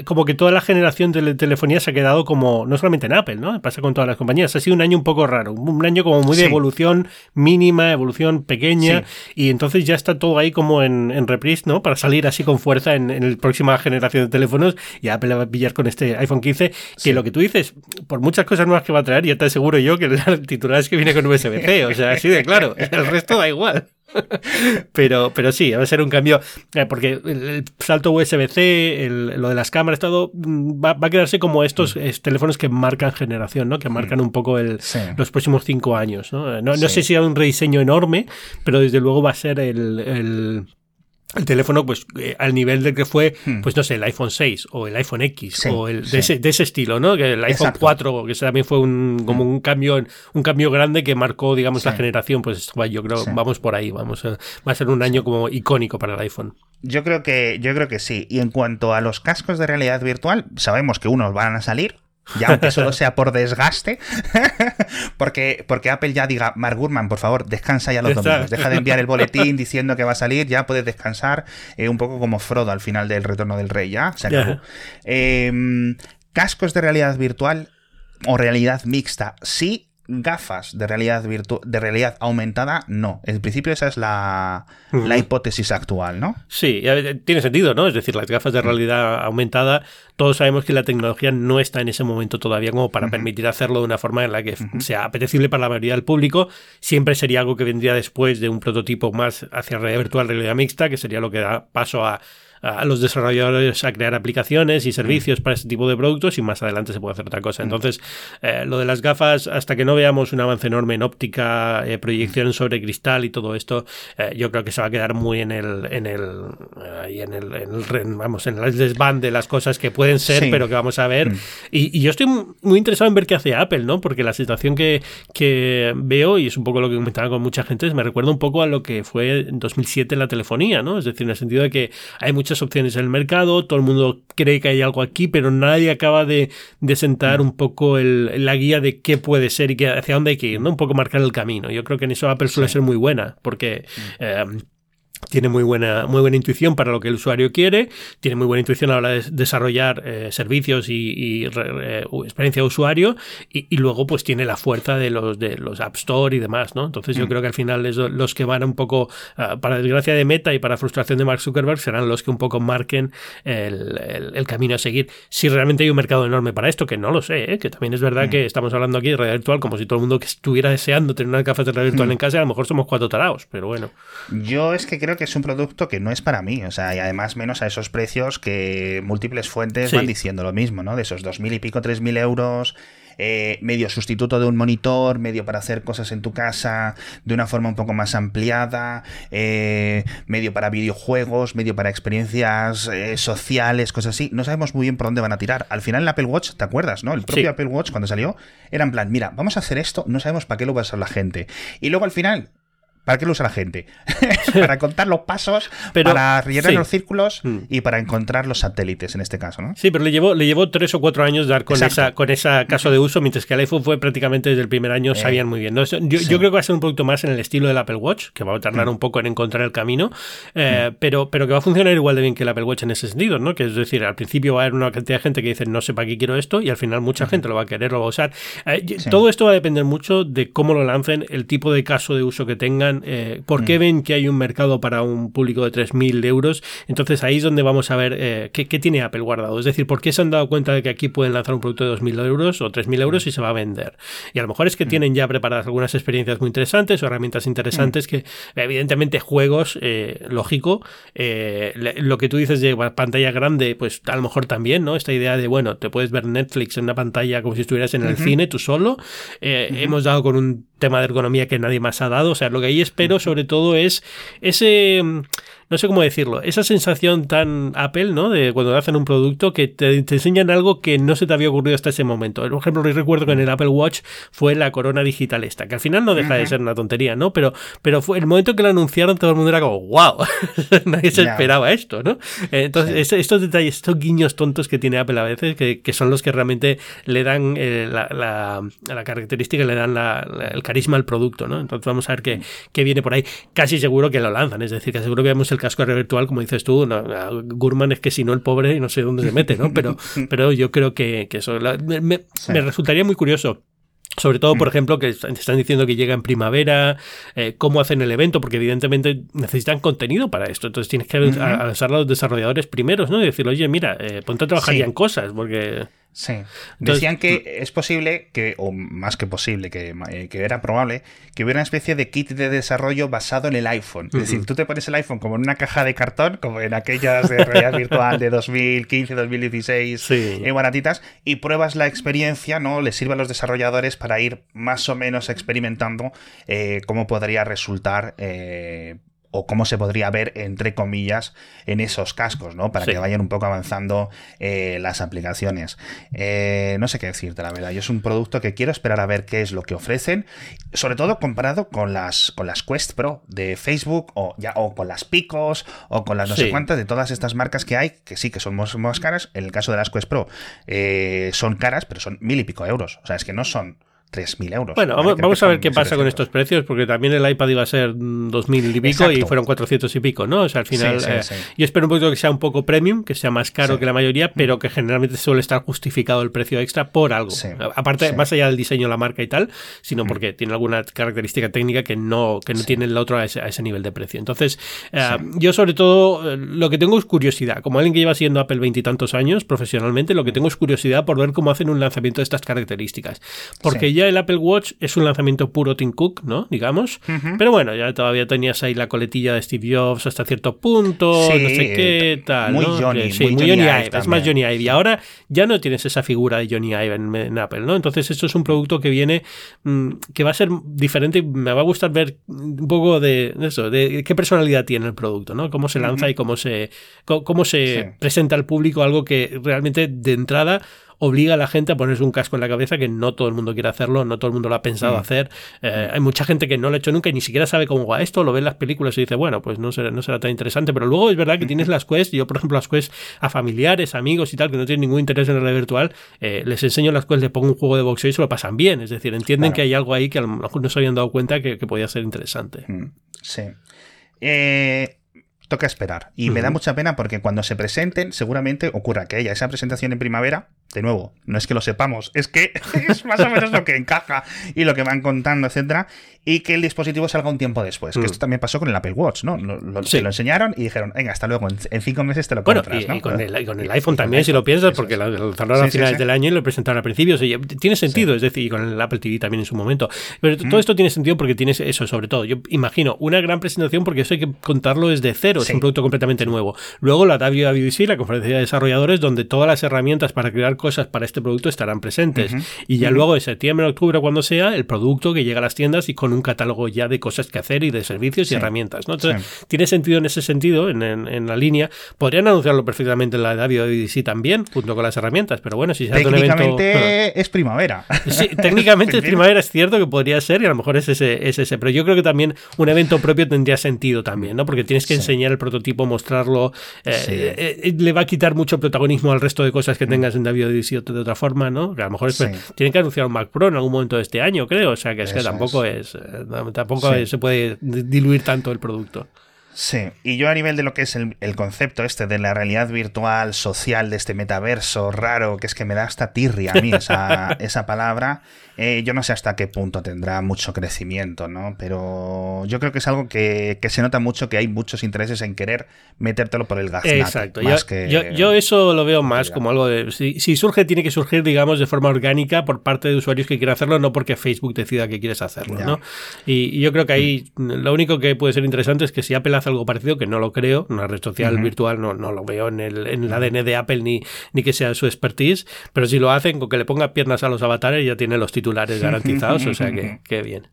Speaker 2: como que toda la generación de telefonía se ha quedado como, no solamente en Apple, ¿no? Pasa con todas las compañías. Ha sido un año un poco raro, un año como muy de evolución mínima, evolución pequeña, y entonces ya está todo ahí como en, en reprise, ¿no? Para salir así con fuerza en, en la próxima generación de teléfonos, y Apple va a pillar con este iPhone 15, que lo que tú dices, por muchas cosas nuevas que va a traer, ya te aseguro yo que el titular es que viene con USB-C, o sea, así de claro, el resto da igual. pero, pero sí, va a ser un cambio, eh, porque el, salto USB-C, lo de las cámaras, todo mm, va, a quedarse como estos mm. teléfonos que marcan generación, ¿no? que marcan mm. un poco el, los próximos cinco años. No, no, sé si hay un rediseño enorme, pero desde luego va a ser el el teléfono pues eh, al nivel de que fue hmm. pues no sé el iPhone 6 o el iPhone X o el de, ese, de, ese, estilo no que el iPhone 4 que también fue un como hmm. un cambio un cambio grande que marcó digamos la generación pues yo creo vamos por ahí vamos a, va a ser un año como icónico para el iPhone.
Speaker 1: Yo creo que yo creo que sí. Y en cuanto a los cascos de realidad virtual sabemos que unos van a salir ya aunque solo sea por desgaste, porque, porque Apple ya diga, Mark Gurman, por favor, descansa ya los domingos, deja de enviar el boletín diciendo que va a salir, ya puedes descansar, eh, un poco como Frodo al final del Retorno del Rey, ya se acabó. Em, cascos de realidad virtual o realidad mixta, sí gafas de realidad de realidad aumentada, no. En principio esa es la, hipótesis actual, ¿no?
Speaker 2: Sí, tiene sentido, ¿no? Es decir, las gafas de realidad aumentada, todos sabemos que la tecnología no está en ese momento todavía como para permitir hacerlo de una forma en la que sea apetecible para la mayoría del público. Siempre sería algo que vendría después de un prototipo más hacia realidad virtual, realidad mixta, que sería lo que da paso a a los desarrolladores a crear aplicaciones y servicios para este tipo de productos y más adelante se puede hacer otra cosa. Entonces, eh, lo de las gafas, hasta que no veamos un avance enorme en óptica, eh, proyección sobre cristal y todo esto, eh, yo creo que se va a quedar muy en el, en el, en el, vamos, en el desván de las cosas que pueden ser, pero que vamos a ver. Mm. Y, yo estoy muy interesado en ver qué hace Apple, ¿no? Porque la situación que, que veo, y es un poco lo que comentaba con mucha gente, me recuerda un poco a lo que fue en 2007 la telefonía, ¿no? Es decir, en el sentido de que hay mucha muchas opciones en el mercado, todo el mundo cree que hay algo aquí, pero nadie acaba de, sentar un poco la guía de qué puede ser y hacia dónde hay que ir, ¿no? Un poco marcar el camino. Yo creo que en eso Apple suele ser muy buena, porque... Eh, tiene muy buena, muy buena intuición para lo que el usuario quiere, tiene muy buena intuición a la hora de desarrollar eh, servicios y, experiencia de usuario, y, luego pues tiene la fuerza de los, de los App Store y demás, ¿no? Entonces yo mm. creo que al final es los que van un poco, ah, para desgracia de Meta y para frustración de Mark Zuckerberg, serán los que un poco marquen el, camino a seguir. Si realmente hay un mercado enorme para esto, que no lo sé, ¿eh? que también es verdad mm. que estamos hablando aquí de realidad virtual como si todo el mundo que estuviera deseando tener una café de realidad virtual mm. en casa, a lo mejor somos cuatro taraos, pero bueno.
Speaker 1: Yo es que creo que es un producto que no es para mí, o sea, y además menos a esos precios que múltiples fuentes van diciendo lo mismo, ¿no? De esos dos mil y pico, tres mil euros, eh, medio sustituto de un monitor, medio para hacer cosas en tu casa de una forma un poco más ampliada, eh, medio para videojuegos, medio para experiencias eh, sociales, cosas así. No sabemos muy bien por dónde van a tirar. Al final el Apple Watch, ¿te acuerdas? ¿No? El propio Apple Watch cuando salió era en plan, mira, vamos a hacer esto, no sabemos para qué lo va a usar la gente. Y luego al final ¿Para qué lo usa la gente? para contar los pasos, para rellenar los círculos mm. y para encontrar los satélites en este caso, ¿no?
Speaker 2: Sí, pero le llevó, le llevó tres o cuatro años dar con esa con ese caso de uso, mientras que el iPhone fue prácticamente desde el primer año, eh, sabían muy bien. Yo, creo que va a ser un producto más en el estilo del Apple Watch, que va a tardar mm. un poco en encontrar el camino, eh, mm. pero, pero que va a funcionar igual de bien que el Apple Watch en ese sentido, ¿no? Que es decir, al principio va a haber una cantidad de gente que dice no sé para qué quiero esto, y al final mucha gente lo va a querer, lo va a usar. Eh, todo esto va a depender mucho de cómo lo lancen, el tipo de caso de uso que tengan, por qué ven que hay un mercado para un público de 3.000 euros, entonces ahí es donde vamos a ver eh, qué, tiene Apple guardado. Es decir, ¿por qué se han dado cuenta de que aquí pueden lanzar un producto de 2.000 euros o 3.000 euros y se va a vender? Y a lo mejor es que mm. tienen ya preparadas algunas experiencias muy interesantes o herramientas interesantes mm. que, evidentemente, juegos, eh, lógico, eh, lo que tú dices de pantalla grande, pues a lo mejor también, ¿no? Esta idea de, bueno, te puedes ver Netflix en una pantalla como si estuvieras en el cine tú solo. Hemos dado con un tema de ergonomía que nadie más ha dado. O sea, lo que ahí espero sobre todo es ese no sé cómo decirlo, esa sensación tan Apple, ¿no? De cuando hacen un producto que te, enseñan algo que no se te había ocurrido hasta ese momento. Por ejemplo, recuerdo que en el Apple Watch fue la corona digital esta, que al final no deja de ser una tontería, ¿no? Pero, pero fue el momento que la anunciaron, todo el mundo era como, wow, nadie se esperaba esto, ¿no? Entonces, estos detalles, estos guiños tontos que tiene Apple a veces, que, son los que realmente le dan eh, la, la, característica, le dan el carisma al producto, ¿no? Entonces vamos a ver qué, qué viene por ahí. Casi seguro que lo lanzan, es decir, que seguro que vemos el casco virtual, como dices tú, no, Gurman es que si no el pobre no sé dónde se mete, ¿no? Pero, pero yo creo que, eso me, resultaría muy curioso sobre todo, por mm. ejemplo, que están diciendo que llega en primavera, eh, cómo hacen el evento, porque evidentemente necesitan contenido para esto. Entonces tienes que avanzar a los desarrolladores primeros, ¿no? Y decir, oye, mira, eh, ponte a trabajar ya en cosas, porque...
Speaker 1: Sí. Decían que es posible que, o más que posible, que, eh, que, era probable, que hubiera una especie de kit de desarrollo basado en el iPhone. Es decir, tú te pones el iPhone como en una caja de cartón, como en aquellas de realidad virtual de 2015, 2016, sí. baratitas, y pruebas la experiencia, ¿no? Le sirve a los desarrolladores para ir más o menos experimentando eh, cómo podría resultar eh, o cómo se podría ver, entre comillas, en esos cascos, ¿no? Para que vayan un poco avanzando eh, las aplicaciones. Eh, no sé qué decirte, la verdad. Yo es un producto que quiero esperar a ver qué es lo que ofrecen, sobre todo comparado con las, con las Quest Pro de Facebook o, ya, o con las Picos o con las no sé cuántas de todas estas marcas que hay, que sí que son más, caras. En el caso de las Quest Pro eh, son caras, pero son mil y pico euros. O sea, es que no son 3.000 euros.
Speaker 2: Bueno, vamos, a ver qué pasa con estos precios, porque también el iPad iba a ser 2.000 y pico y fueron 400 y pico, ¿no? O sea, al final, eh, yo espero un poquito que sea un poco premium, que sea más caro que la mayoría, pero que generalmente suele estar justificado el precio extra por algo. Aparte, más allá del diseño la marca y tal, sino porque tiene alguna característica técnica que no, que no tiene el otro a ese, nivel de precio. Entonces, eh, yo sobre todo, eh, lo que tengo es curiosidad. Como alguien que lleva siendo Apple veintitantos años profesionalmente, lo que tengo es curiosidad por ver cómo hacen un lanzamiento de estas características. Porque el Apple Watch es un lanzamiento puro Tim Cook, ¿no? Digamos. Pero bueno, ya todavía tenías ahí la coletilla de Steve Jobs hasta cierto punto, no sé qué, tal.
Speaker 1: Muy Johnny.
Speaker 2: sí, muy, Johnny, Ive. Es más Johnny Ive. Y ahora ya no tienes esa figura de Johnny Ive en, Apple, ¿no? Entonces, esto es un producto que viene, mm, que va a ser diferente y me va a gustar ver un poco de eso, de qué personalidad tiene el producto, ¿no? Cómo se lanza y cómo se, cómo, se presenta al público algo que realmente de entrada obliga a la gente a ponerse un casco en la cabeza que no todo el mundo quiere hacerlo, no todo el mundo lo ha pensado mm. hacer. Eh, hay mucha gente que no lo ha hecho nunca y ni siquiera sabe cómo va esto, lo ve en las películas y dice, bueno, pues no será, no será tan interesante. Pero luego es verdad que tienes las quests, yo por ejemplo las quests a familiares, amigos y tal, que no tienen ningún interés en la realidad virtual, eh, les enseño las quests, les pongo un juego de boxeo y se lo pasan bien. Es decir, entienden que hay algo ahí que a lo mejor no se habían dado cuenta que, podía ser interesante. Mm,
Speaker 1: sí. Eh, toca esperar. Y me da mucha pena porque cuando se presenten, seguramente ocurra que haya esa presentación en primavera de nuevo, no es que lo sepamos, es que es más o menos lo que encaja y lo que van contando, etcétera, y que el dispositivo salga un tiempo después. Que mm. esto también pasó con el Apple Watch, ¿no? Lo, lo, lo enseñaron y dijeron, venga, hasta luego, en, cinco meses te lo compras,
Speaker 2: y, con, el, iPhone también, si lo piensas, porque lo lanzaron a finales del año y lo presentaron al principio. tiene sentido, es decir, y con el Apple TV también en su momento. Pero todo mm. esto tiene sentido porque tienes eso, sobre todo. Yo imagino una gran presentación porque eso hay que contarlo desde cero, es un producto completamente nuevo. Luego la WWDC, la conferencia de desarrolladores, donde todas las herramientas para crear cosas para este producto estarán presentes. Y ya luego en septiembre, octubre, cuando sea, el producto que llega a las tiendas y con un catálogo ya de cosas que hacer y de servicios y herramientas. ¿no? Entonces, tiene sentido en ese sentido, en, la línea. Podrían anunciarlo perfectamente en la WWDC también, junto con las herramientas, pero bueno, si se hace un evento.
Speaker 1: es primavera.
Speaker 2: Sí, técnicamente es primavera, es cierto que podría ser y a lo mejor es ese, es ese, pero yo creo que también un evento propio tendría sentido también, ¿no? Porque tienes que enseñar el prototipo, mostrarlo, eh, eh, eh, le va a quitar mucho protagonismo al resto de cosas que mm. tengas en WWDC de otra forma, ¿no? Que a lo mejor tienen que anunciar un Mac Pro en algún momento de este año, creo, o sea que es que tampoco es, tampoco se puede diluir tanto el producto.
Speaker 1: Sí, y yo a nivel de lo que es el, concepto este de la realidad virtual social, de este metaverso raro, que es que me da hasta tirria a mí esa, esa palabra, eh, yo no sé hasta qué punto tendrá mucho crecimiento, ¿no? Pero yo creo que es algo que, se nota mucho que hay muchos intereses en querer metértelo por el gas.
Speaker 2: Exacto. yo, eso lo veo más como algo de. Si, surge, tiene que surgir, digamos, de forma orgánica por parte de usuarios que quieran hacerlo, no porque Facebook decida que quieres hacerlo, ¿no? Y, yo creo que ahí lo único que puede ser interesante es que si Apple hace algo parecido, que no lo creo, una red social virtual no, no lo veo en el, en el ADN de Apple ni, ni que sea su expertise, pero si lo hacen con que le ponga piernas a los avatares ya tiene los títulos garantizados, o sea que, qué bien.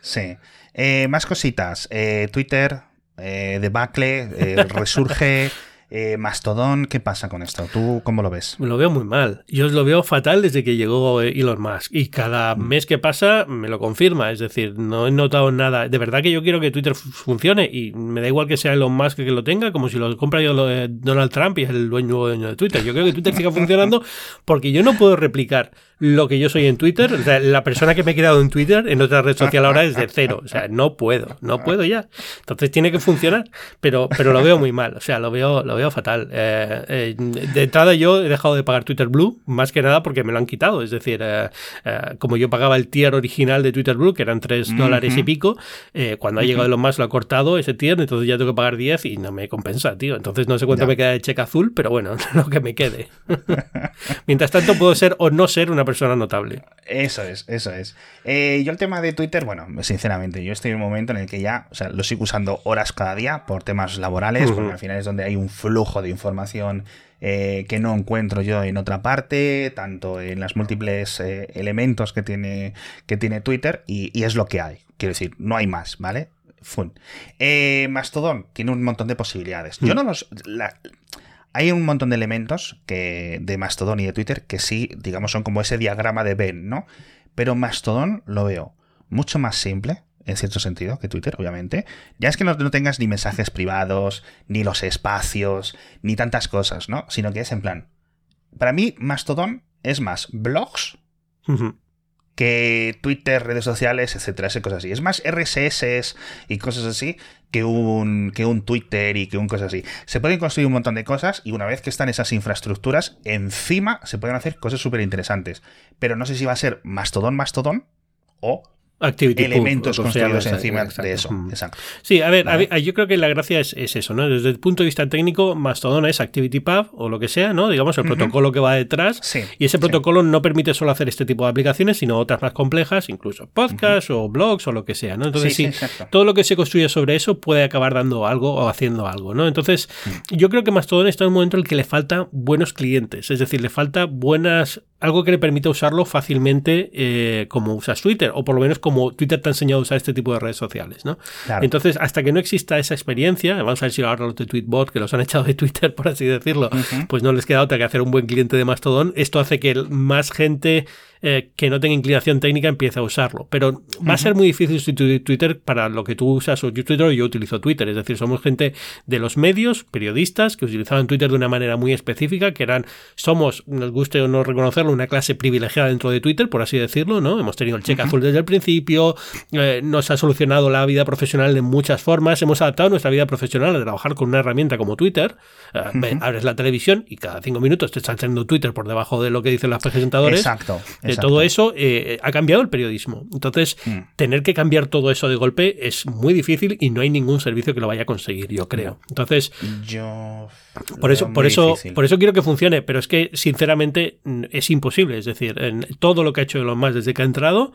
Speaker 1: Sí. Eh, más cositas. Eh, Twitter, eh, debacle, resurge. Eh, Mastodon, ¿qué pasa con esto? ¿Tú cómo lo ves?
Speaker 2: Lo veo muy mal. Yo lo veo fatal desde que llegó Elon Musk. Y cada mm. mes que pasa me lo confirma. Es decir, no he notado nada. De verdad que yo quiero que Twitter funcione y me da igual que sea Elon Musk que lo tenga, como si lo compra yo Donald Trump y es el dueño, dueño de Twitter. Yo creo que Twitter siga funcionando porque yo no puedo replicar lo que yo soy en Twitter. O sea, la persona que me he quedado en Twitter, en otra red social ahora es de cero. O sea, no puedo, no puedo ya. Entonces tiene que funcionar, pero, pero lo veo muy mal. O sea, lo veo, lo veo fatal. Eh, eh, de entrada yo he dejado de pagar Twitter Blue, más que nada porque me lo han quitado. Es decir, eh, como yo pagaba el tier original de Twitter Blue, que eran 3 dólares y pico, cuando ha llegado lo más lo ha cortado ese tier, entonces ya tengo que pagar 10 y no me compensa, tío. Entonces no sé cuánto me queda de cheque azul, pero bueno, lo que me quede. Mientras tanto puedo ser o no ser una persona notable.
Speaker 1: Eso es, eso es. Eh, yo el tema de Twitter, bueno, sinceramente, yo estoy en un momento en el que ya, o sea, lo sigo usando horas cada día por temas laborales, porque al final es donde hay un flujo de información eh, que no encuentro yo en otra parte, tanto en las múltiples eh, elementos que tiene, que tiene Twitter, y, es lo que hay. Quiero decir, no hay más, ¿vale? Fun. Mastodon tiene un montón de posibilidades. Yo mm. no los. Hay un montón de elementos que, de Mastodon y de Twitter que sí, digamos, son como ese diagrama de Venn, ¿no? Pero Mastodon lo veo mucho más simple, en cierto sentido, que Twitter, obviamente. Ya es que no, tengas ni mensajes privados, ni los espacios, ni tantas cosas, ¿no? Sino que es en plan. Para mí, Mastodon es más blogs que Twitter, redes sociales, etcétera, esas cosas así. Es más RSS y cosas así que un, que un Twitter y que un cosa así. Se pueden construir un montón de cosas y una vez que están esas infraestructuras, encima se pueden hacer cosas súper interesantes. Pero no sé si va a ser Mastodon, Mastodon o elementos construidos encima de eso. Exacto.
Speaker 2: Sí, a ver, yo creo que la gracia es, eso, ¿no? Desde el punto de vista técnico, Mastodon es ActivityPub o lo que sea, ¿no? Digamos, el protocolo que va detrás. y ese protocolo no permite solo hacer este tipo de aplicaciones, sino otras más complejas, incluso podcasts o blogs o lo que sea, ¿no? Entonces, sí, todo lo que se construye sobre eso puede acabar dando algo o haciendo algo, ¿no? Entonces, mm. yo creo que Mastodon está en un momento en el que le falta buenos clientes, es decir, le falta buenas algo que le permita usarlo fácilmente eh, como usas Twitter, o por lo menos como Twitter te ha enseñado a usar este tipo de redes sociales, ¿no? Entonces, hasta que no exista esa experiencia, vamos a ver si ahora los de Tweetbot, que los han echado de Twitter, por así decirlo, pues no les queda otra que hacer un buen cliente de Mastodon. Esto hace que más gente eh, que no tenga inclinación técnica empiece a usarlo. Pero va a ser muy difícil sustituir Twitter para lo que tú usas o Twitter o yo utilizo Twitter. Es decir, somos gente de los medios, periodistas, que utilizaban Twitter de una manera muy específica, que eran, somos, nos guste o no reconocerlo, una clase privilegiada dentro de Twitter, por así decirlo, ¿no? Hemos tenido el cheque azul desde el principio, eh, nos ha solucionado la vida profesional de muchas formas, hemos adaptado nuestra vida profesional a trabajar con una herramienta como Twitter. Eh, abres la televisión y cada cinco minutos te están saliendo Twitter por debajo de lo que dicen los presentadores.
Speaker 1: Exacto.
Speaker 2: De todo eso ha cambiado el periodismo. Entonces, mm. tener que cambiar todo eso de golpe es muy difícil y no hay ningún servicio que lo vaya a conseguir, yo creo. Entonces,
Speaker 1: yo
Speaker 2: por eso, por eso, por eso quiero que funcione, pero es que sinceramente es imposible. Es decir, en todo lo que ha hecho Elon Musk desde que ha entrado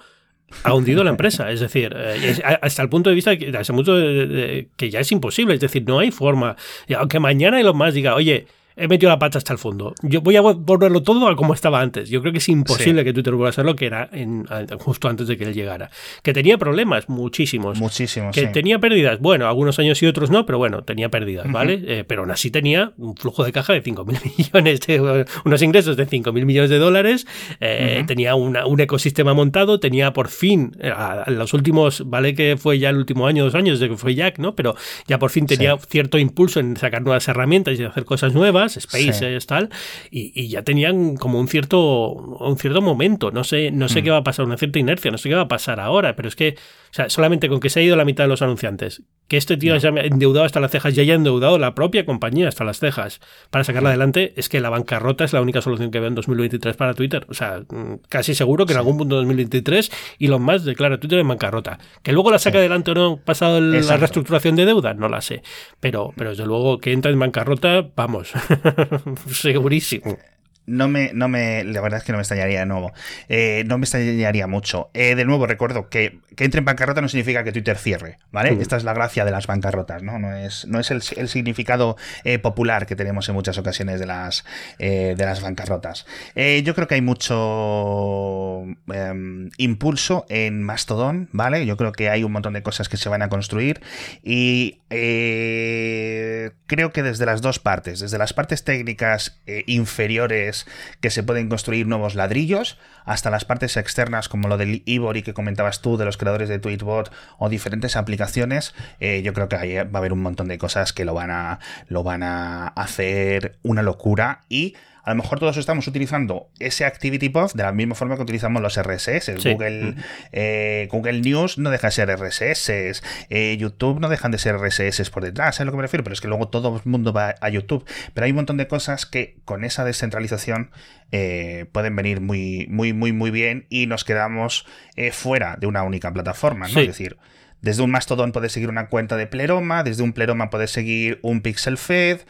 Speaker 2: ha hundido la empresa. Es decir, eh, hasta el punto de vista que, que ya es imposible. Es decir, no hay forma. Aunque mañana Elon Musk diga, oye, he metido la pata hasta el fondo. Yo voy a volverlo todo a como estaba antes. Yo creo que es imposible que Twitter vuelva a ser lo que era en, justo antes de que él llegara. Que tenía problemas, muchísimos.
Speaker 1: Muchísimos.
Speaker 2: Que tenía pérdidas. Bueno, algunos años y otros no, pero bueno, tenía pérdidas, ¿vale? Eh, pero aún así tenía un flujo de caja de 5.000 millones, de, unos ingresos de 5.000 millones de dólares. Eh, tenía un ecosistema montado, tenía por fin, eh, los últimos, ¿vale? Que fue ya el último año, dos años desde que fue Jack, ¿no? Pero ya por fin tenía cierto impulso en sacar nuevas herramientas y hacer cosas nuevas Space tal, y, ya tenían como un cierto, un cierto momento. No sé, no sé mm. qué va a pasar, una cierta inercia, no sé qué va a pasar ahora, pero es que, o sea, solamente con que se ha ido la mitad de los anunciantes, que este tío haya endeudado hasta las cejas y haya endeudado la propia compañía hasta las cejas para sacarla adelante, es que la bancarrota es la única solución que veo en 2023 para Twitter. O sea, mm, casi seguro que en algún punto de 2023 Elon Musk declara Twitter en bancarrota. Que luego la saca adelante o no pasado la reestructuración de deuda, no la sé. Pero, pero desde luego que entra en bancarrota, vamos, segurísimo
Speaker 1: no me, no me, la verdad es que no me extrañaría de nuevo. Eh, no me extrañaría mucho. Eh, de nuevo, recuerdo que, que, entre en bancarrota no significa que Twitter cierre, ¿vale? Esta es la gracia de las bancarrotas, ¿no? No es, no es el, significado eh, popular que tenemos en muchas ocasiones de las, de las bancarrotas. yo creo que hay mucho em, impulso en Mastodon, ¿vale? Yo creo que hay un montón de cosas que se van a construir y creo que desde las dos partes, desde las partes técnicas inferiores, que se pueden construir nuevos ladrillos, hasta las partes externas como lo del Ivory que comentabas tú, de los creadores de Tweetbot o diferentes aplicaciones, eh, yo creo que ahí va a haber un montón de cosas que lo van a, lo van a hacer una locura y a lo mejor todos estamos utilizando ese ActivityPub de la misma forma que utilizamos los RSS. Google, eh, Google News no deja de ser RSS, eh, YouTube no dejan de ser RSS por detrás, ¿sabes a lo que me refiero? Pero es que luego todo el mundo va a YouTube. Pero hay un montón de cosas que con esa descentralización eh, pueden venir muy, muy, muy, muy bien y nos quedamos fuera de una única plataforma, ¿no? Es decir, desde un Mastodon puedes seguir una cuenta de Pleroma, desde un Pleroma puedes seguir un Pixel Fed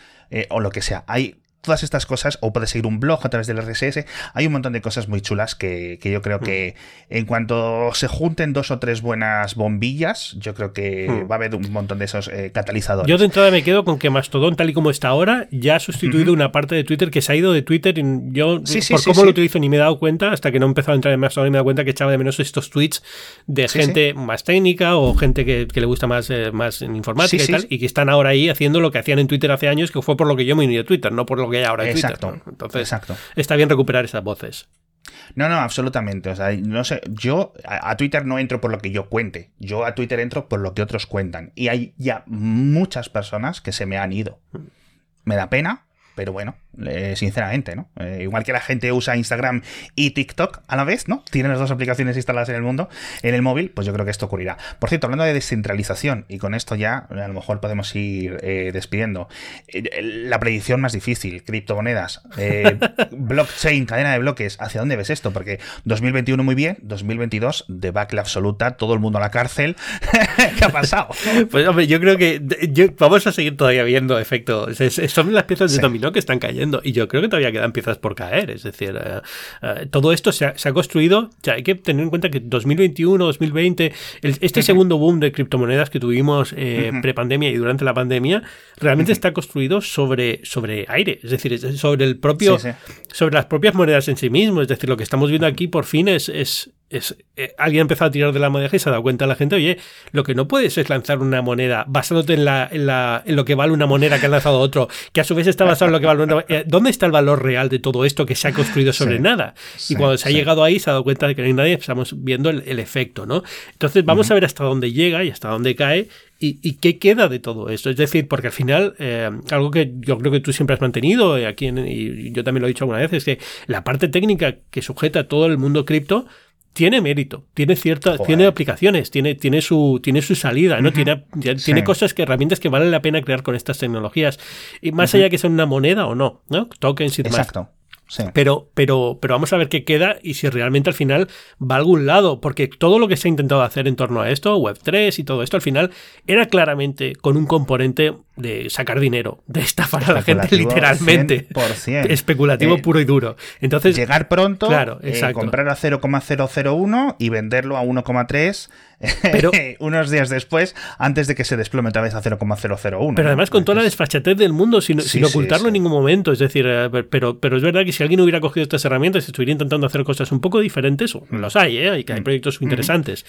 Speaker 1: o lo que sea. Hay todas estas cosas, o puedes seguir un blog a través del RSS, hay un montón de cosas muy chulas que, yo creo que mm. en cuanto se junten dos o tres buenas bombillas, yo creo que mm. va a haber un montón de esos eh, catalizadores.
Speaker 2: Yo de entrada me quedo con que Mastodon, tal y como está ahora, ya ha sustituido una parte de Twitter que se ha ido de Twitter. Y yo, por cómo lo utilizo, ni me he dado cuenta, hasta que no he empezado a entrar en Mastodon y me he dado cuenta que echaba de menos estos tweets de gente más técnica o gente que, le gusta más, eh, más informática y tal, y que están ahora ahí haciendo lo que hacían en Twitter hace años, que fue por lo que yo me uní a Twitter, no por lo que hay ahora en
Speaker 1: exacto,
Speaker 2: Twitter. Entonces, exacto. está bien recuperar esas voces.
Speaker 1: No, no, absolutamente. O sea, no sé, yo a, Twitter no entro por lo que yo cuente. Yo a Twitter entro por lo que otros cuentan. Y hay ya muchas personas que se me han ido. Me da pena, pero bueno, sinceramente, ¿no? Eh, igual que la gente usa Instagram y TikTok a la vez, ¿no? Tienen las dos aplicaciones instaladas en el mundo, en el móvil, pues yo creo que esto ocurrirá. Por cierto, hablando de descentralización, y con esto ya a lo mejor podemos ir eh, despidiendo, eh, la predicción más difícil, criptomonedas, blockchain, cadena de bloques, ¿hacia dónde ves esto? Porque 2021 muy bien, 2022 debacle absoluta, todo el mundo a la cárcel. ¿Qué ha pasado?
Speaker 2: pues hombre, yo creo que vamos a seguir todavía viendo efectos. Son las piezas de dominó que están cayendo y yo creo que todavía quedan piezas por caer. Es decir, eh, eh, todo esto se ha, construido. hay que tener en cuenta que 2021, 2020, este segundo boom de criptomonedas que tuvimos eh, pre-pandemia y durante la pandemia, realmente está construido sobre, sobre aire. Es decir, sobre el propio. sobre las propias monedas en sí mismo. Es decir, lo que estamos viendo aquí por fin es, es es, eh, alguien ha empezado a tirar de la moneda y se ha dado cuenta la gente, oye, lo que no puedes es lanzar una moneda basándote en, la, en, la, en lo que vale una moneda que ha lanzado otro, que a su vez está basado en lo que vale una eh, ¿Dónde está el valor real de todo esto que se ha construido sobre nada? y cuando se ha llegado ahí, se ha dado cuenta de que no hay nadie, estamos viendo el, efecto, ¿no? Entonces vamos a ver hasta dónde llega y hasta dónde cae ¿Y, qué queda de todo esto? Es decir, porque al final, eh, algo que yo creo que tú siempre has mantenido, eh, aquí y yo también lo he dicho alguna vez, es que la parte técnica que sujeta todo el mundo cripto tiene mérito, tiene ciertas, tiene aplicaciones, tiene, tiene su, tiene su salida, ¿no? Tiene, tiene cosas que, herramientas que valen la pena crear con estas tecnologías. Y más allá que sea una moneda o no, ¿no? Tokens y demás.
Speaker 1: Exacto.
Speaker 2: Pero, pero, pero vamos a ver qué queda y si realmente al final va a algún lado, porque todo lo que se ha intentado hacer en torno a esto, Web3 y todo esto, al final era claramente con un componente de sacar dinero, de estafar a la gente literalmente. Especulativo puro y duro. Entonces,
Speaker 1: llegar pronto, claro, eh, comprar a 0,001 y venderlo a 1,3 pero, unos días después, antes de que se desplome otra vez a 0,001.
Speaker 2: Pero además con toda la desfachatez del mundo, sin, ocultarlo en ningún momento. Es decir, eh, pero, pero es verdad que si alguien hubiera cogido estas herramientas y estuviera intentando hacer cosas un poco diferentes, los hay, ¿eh? Y que hay mm. proyectos interesantes.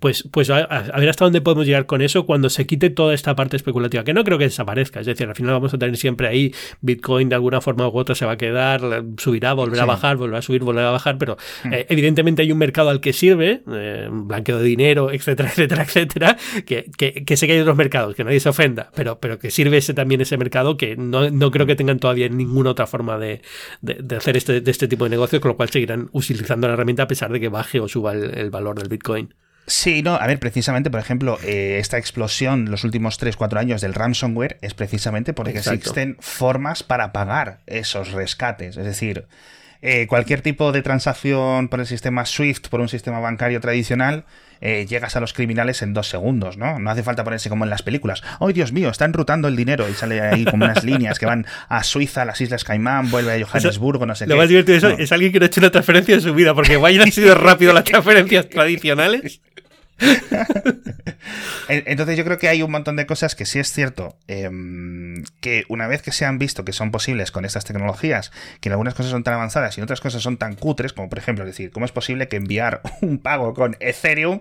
Speaker 2: Pues, pues a, ver hasta dónde podemos llegar con eso cuando se quite toda esta parte especulativa, que no creo que desaparezca. Es decir, al final vamos a tener siempre ahí Bitcoin de alguna forma u otra se va a quedar, subirá, volverá a bajar, volverá a subir, volverá a bajar, pero mm. eh, evidentemente hay un mercado al que sirve, eh, blanqueo de dinero, etcétera, etcétera, etcétera, que, que, sé que hay otros mercados, que nadie se ofenda, pero, pero que sirve ese también ese mercado que no, no creo que tengan todavía ninguna otra forma de, de, hacer este, de este tipo de negocios, con lo cual seguirán utilizando la herramienta a pesar de que baje o suba el, valor del Bitcoin.
Speaker 1: Sí, no, a ver, precisamente, por ejemplo, eh, esta explosión los últimos 3-4 años del ransomware es precisamente porque existen formas para pagar esos rescates. Es decir, eh, cualquier tipo de transacción por el sistema SWIFT, por un sistema bancario tradicional, eh, llegas a los criminales en dos segundos, ¿no? No hace falta ponerse como en las películas. ¡Ay, Dios mío! Está enrutando el dinero y sale ahí como unas líneas que van a Suiza, a las Islas Caimán, vuelve a Johannesburgo, no sé qué.
Speaker 2: Lo más divertido es, alguien que no ha hecho una transferencia en su vida, porque vayan ha sido rápido las transferencias tradicionales.
Speaker 1: Entonces yo creo que hay un montón de cosas que sí es cierto em, que una vez que se han visto que son posibles con estas tecnologías, que en algunas cosas son tan avanzadas y en otras cosas son tan cutres, como por ejemplo, decir, ¿cómo es posible que enviar un pago con Ethereum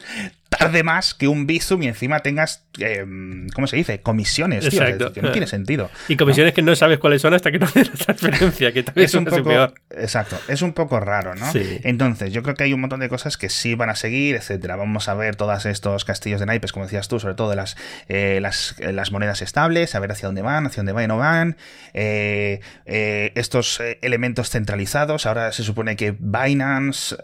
Speaker 1: tarde más que un Bizum y encima tengas, em, ¿cómo se dice? Comisiones, tío, que no tiene sentido.
Speaker 2: Y comisiones que no sabes cuáles son hasta que no haces la transferencia, que también es un poco peor.
Speaker 1: Exacto, es un poco raro, ¿no? Entonces, yo creo que hay un montón de cosas que sí van a seguir, etcétera. Vamos a ver todos estos castillos de naipes, como decías tú, sobre todo de las, eh, las, las, monedas estables, a ver hacia dónde van, hacia dónde van y no van. Eh, eh, estos elementos centralizados, ahora se supone que Binance,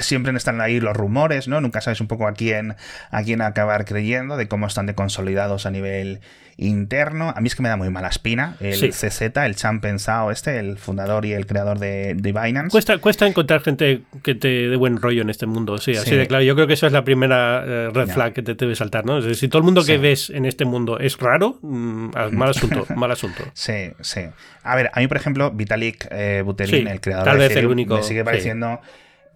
Speaker 1: siempre están ahí los rumores, ¿no? Nunca sabes un poco a quién, a quién acabar creyendo, de cómo están de consolidados a nivel interno. A mí es que me da muy mala espina el CZ, el Chan Pensao este, el fundador y el creador de, Binance.
Speaker 2: Cuesta, cuesta encontrar gente que te dé buen rollo en este mundo, sí, así de claro. Yo creo que eso es la primera eh, red flag que te debe saltar, ¿no? Es decir, si todo el mundo que ves en este mundo es raro, mm, mal asunto, mal asunto.
Speaker 1: Sí, sí. A ver, a mí, por ejemplo, Vitalik eh, Buterin, el creador tal de vez el único, me sigue pareciendo...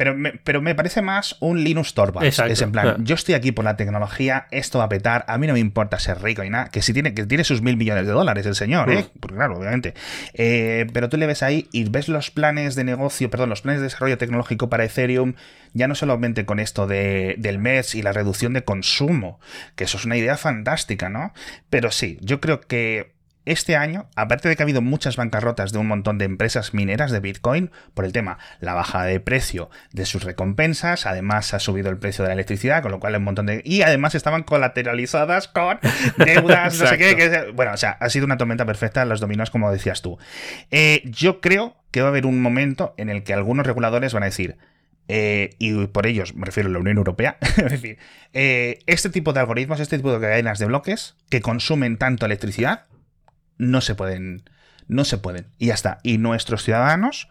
Speaker 1: Pero me, pero me parece más un Linux Torvalds. Es en plan, yo estoy aquí por la tecnología, esto va a petar, a mí no me importa ser rico y nada, que si tiene, que tiene sus mil millones de dólares el señor, ¿eh? Mm. Porque claro, obviamente. Eh, pero tú le ves ahí y ves los planes de negocio, perdón, los planes de desarrollo tecnológico para Ethereum, ya no solamente con esto de, del mes y la reducción de consumo, que eso es una idea fantástica, ¿no? Pero sí, yo creo que este año, aparte de que ha habido muchas bancarrotas de un montón de empresas mineras de Bitcoin por el tema, la bajada de precio de sus recompensas, además ha subido el precio de la electricidad, con lo cual un montón de... Y además estaban colateralizadas con deudas, no sé qué, Bueno, o sea, ha sido una tormenta perfecta los dominos, como decías tú. Eh, yo creo que va a haber un momento en el que algunos reguladores van a decir, eh, y por ellos me refiero a la Unión Europea, es decir, eh, este tipo de algoritmos, este tipo de cadenas de bloques que consumen tanto electricidad, no se pueden. No se pueden. Y ya está. Y nuestros ciudadanos,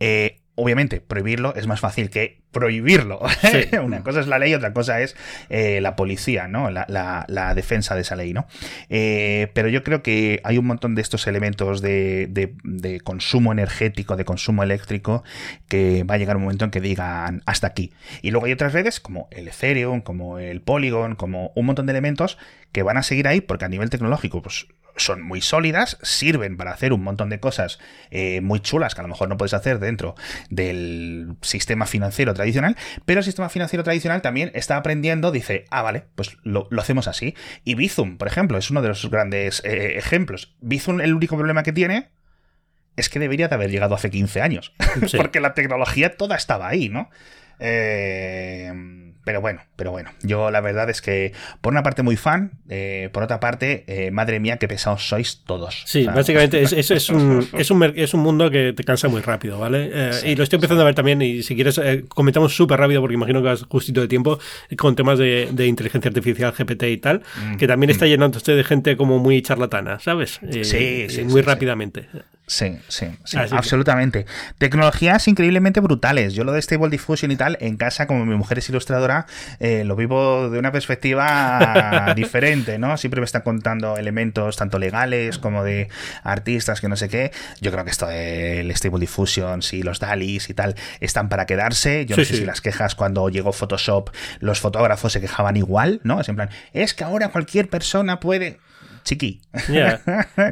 Speaker 1: eh, obviamente, prohibirlo es más fácil que prohibirlo. Una cosa es la ley, otra cosa es eh, la policía, ¿no? La, defensa de esa ley, ¿no? Eh, pero yo creo que hay un montón de estos elementos de, de, consumo energético, de consumo eléctrico, que va a llegar un momento en que digan hasta aquí. Y luego hay otras redes como el Ethereum, como el Polygon, como un montón de elementos que van a seguir ahí porque a nivel tecnológico, pues son muy sólidas, sirven para hacer un montón de cosas eh, muy chulas que a lo mejor no puedes hacer dentro del sistema financiero tradicional, pero el sistema financiero tradicional también está aprendiendo, dice, ah, vale, pues lo, hacemos así. Y Bizum, por ejemplo, es uno de los grandes eh, ejemplos. Bizum, el único problema que tiene es que debería de haber llegado hace 15 años, porque la tecnología toda estaba ahí, ¿no? Eh pero bueno, pero bueno. Yo la verdad es que, por una parte, muy fan. Eh, por otra parte, eh, madre mía, qué pesados sois todos.
Speaker 2: Sí, básicamente es, es, un, es, un, es un mundo que te cansa muy rápido, ¿vale? Eh, y lo estoy empezando a ver también. Y si quieres, comentamos súper rápido, porque imagino que vas justito de tiempo, con temas de, de inteligencia artificial, GPT y tal, mm, que también está mm. llenando usted de gente como muy charlatana, ¿sabes?
Speaker 1: sí, sí.
Speaker 2: Muy rápidamente.
Speaker 1: Sí, sí, sí, absolutamente. Tecnologías increíblemente brutales. Yo lo de Stable Diffusion y tal, en casa, como mi mujer es ilustradora, eh, lo vivo de una perspectiva diferente, ¿no? Siempre me están contando elementos tanto legales como de artistas que no sé qué. Yo creo que esto del Stable Diffusion, sí, los DALIs y tal, están para quedarse. Yo no sé si las quejas cuando llegó Photoshop, los fotógrafos se quejaban igual, ¿no? Es en plan, es que ahora cualquier persona puede chiqui.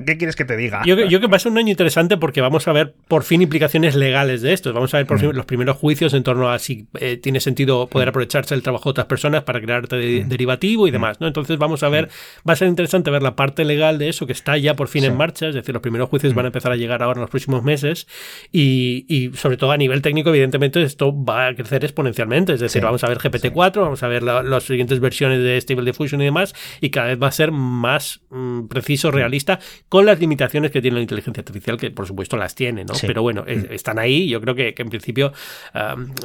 Speaker 1: ¿Qué quieres que te diga?
Speaker 2: Yo, yo que va a ser un año interesante porque vamos a ver por fin implicaciones legales de esto. Vamos a ver por fin mm. los primeros juicios en torno a si eh, tiene sentido poder mm. aprovecharse del trabajo de otras personas para crear mm. derivativo y demás. ¿no? Entonces vamos a ver, va a ser interesante ver la parte legal de eso que está ya por fin en marcha. Es decir, los primeros juicios van a empezar a llegar ahora en los próximos meses y, y sobre todo a nivel técnico, evidentemente, esto va a crecer exponencialmente. Es decir, vamos a ver GPT-4, vamos a ver las siguientes versiones de Stable Diffusion y demás y cada vez va a ser más Mm, preciso, realista, con las limitaciones que tiene la inteligencia artificial, que por supuesto las tiene, ¿no? Pero bueno, mm. están ahí. Yo creo que, en principio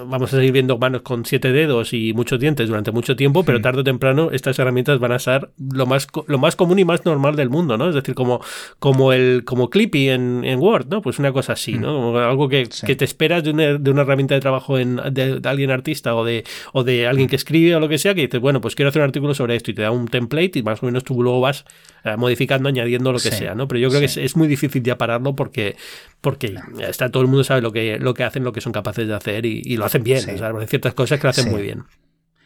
Speaker 2: vamos a seguir viendo manos con siete dedos y muchos dientes durante mucho tiempo, pero mm. tarde o temprano estas herramientas van a ser lo más, lo más común y más normal del mundo, ¿no? Es decir, como, como el como Clippy en, Word, ¿no? Pues una cosa así, ¿no? Algo que, te esperas de una, de una, herramienta de trabajo en, de, alguien artista o de, o de alguien que escribe o lo que sea, que dices, bueno, pues quiero hacer un artículo sobre esto y te da un template y más o menos tú luego vas modificando, añadiendo lo que sea, ¿no? Pero yo creo que es, muy difícil ya pararlo porque, porque está, todo el mundo sabe lo que, lo que hacen, lo que son capaces de hacer y, lo hacen bien. hay ciertas cosas que lo hacen muy bien.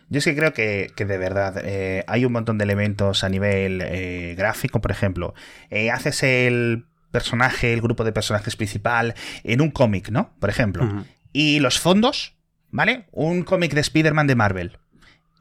Speaker 1: Yo es que creo que, de verdad eh, hay un montón de elementos a nivel eh, gráfico, por ejemplo. haces el personaje, el grupo de personajes principal en un cómic, ¿no? Por ejemplo. Y los fondos, ¿vale? Un cómic de Spider-Man de Marvel.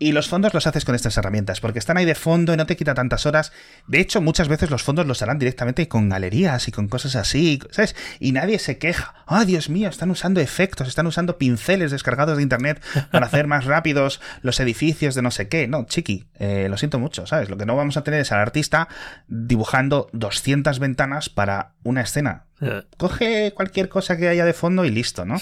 Speaker 1: Y los fondos los haces con estas herramientas, porque están ahí de fondo y no te quita tantas horas. De hecho, muchas veces los fondos los harán directamente con galerías y con cosas así, ¿sabes? Y nadie se queja. ¡Ah, Dios mío! Están usando efectos, están usando pinceles descargados de internet para hacer más rápidos los edificios de no sé qué. No, chiqui, eh, lo siento mucho, ¿sabes? Lo que no vamos a tener es al artista dibujando 200 ventanas para una escena. Coge cualquier cosa que haya de fondo y listo, ¿no?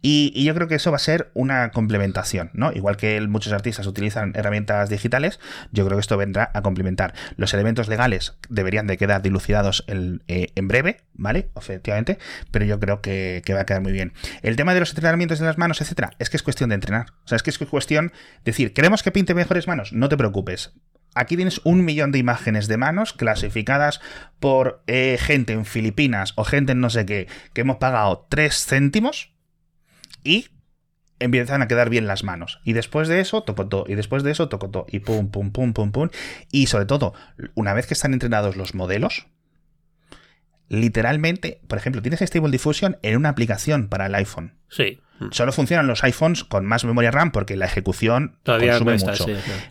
Speaker 1: Y, yo creo que eso va a ser una complementación, ¿no? Igual que muchos artistas utilizan herramientas digitales, yo creo que esto vendrá a complementar. Los elementos legales deberían de quedar dilucidados eh, en, breve, ¿vale? Efectivamente, pero yo creo que, va a quedar muy bien. El tema de los entrenamientos de las manos, etcétera, es que es cuestión de entrenar. O sea, es que es cuestión de decir, ¿queremos que pinte mejores manos? No te preocupes Aquí tienes un millón de imágenes de manos clasificadas por eh, gente en Filipinas o gente en no sé qué, que hemos pagado 3 céntimos y empiezan a quedar bien las manos. Y después de eso, tocotó. Y después de eso, tocotó. Y pum, pum, pum, pum, pum. Y sobre todo, una vez que están entrenados los modelos, literalmente, por ejemplo, tienes Stable Diffusion en una aplicación para el iPhone.
Speaker 2: Sí.
Speaker 1: Solo funcionan los iPhones con más memoria RAM porque la ejecución Todavía consume mucho.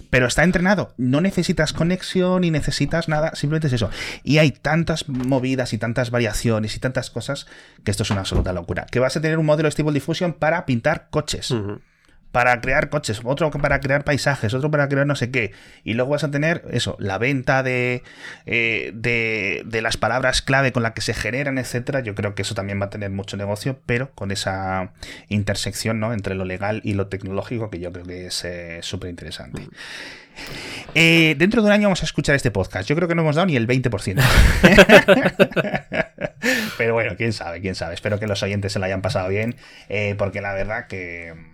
Speaker 1: Pero está entrenado. No necesitas conexión ni necesitas nada. Simplemente es eso. Y hay tantas movidas y tantas variaciones y tantas cosas que esto es una absoluta locura. Que vas a tener un modelo Stable Diffusion para pintar coches para crear coches, otro para crear paisajes, otro para crear no sé qué. Y luego vas a tener eso, la venta de, eh, de, de, las palabras clave con las que se generan, etcétera. Yo creo que eso también va a tener mucho negocio, pero con esa intersección ¿no? entre lo legal y lo tecnológico que yo creo que es eh, súper interesante. Eh, dentro de un año vamos a escuchar este podcast. Yo creo que no hemos dado ni el 20%. Pero bueno, quién sabe, quién sabe. Espero que los oyentes se lo hayan pasado bien, porque la verdad que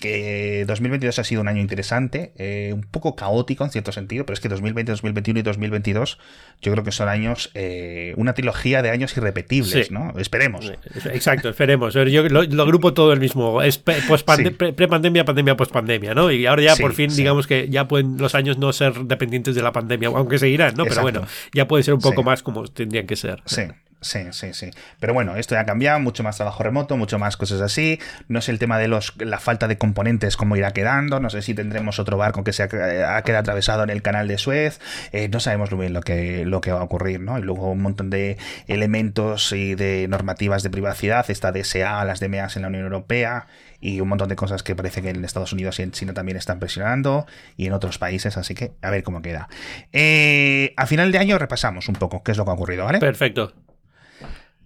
Speaker 1: que 2022 ha sido un año interesante, eh, un poco caótico en cierto sentido, pero es que 2020, 2021 y 2022 yo creo que son años, eh, una trilogía de años irrepetibles, ¿no? Esperemos.
Speaker 2: Exacto, esperemos. Yo lo, agrupo todo el mismo, es pre-pandemia, pandemia, post-pandemia, ¿no? Y ahora ya por fin, digamos que ya pueden los años no ser dependientes de la pandemia, aunque seguirán, ¿no? Pero bueno, ya puede ser un poco más como tendrían que ser.
Speaker 1: Sí. Sí, sí, sí. Pero bueno, esto ya ha cambiado, mucho más trabajo remoto, mucho más cosas así. No sé el tema de los la falta de componentes, cómo irá quedando. No sé si tendremos otro barco que se ha, quedado atravesado en el canal de Suez. Eh, no sabemos muy bien lo que, lo que va a ocurrir, ¿no? Y luego un montón de elementos y de normativas de privacidad, esta DSA, las DMAs en la Unión Europea y un montón de cosas que parece que en Estados Unidos y en China también están presionando y en otros países, así que a ver cómo queda. Eh, a final de año repasamos un poco qué es lo que ha ocurrido, ¿vale?
Speaker 2: Perfecto.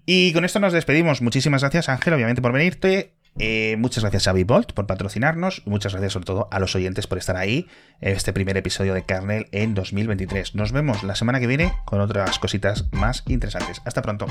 Speaker 1: Y con esto nos despedimos. Muchísimas gracias, Ángel, obviamente, por venirte. Eh, muchas gracias a Bolt por patrocinarnos. Muchas gracias sobre todo a los oyentes por estar ahí este primer episodio de Kernel en 2023. Nos vemos la semana que viene con otras cositas más interesantes. Hasta pronto.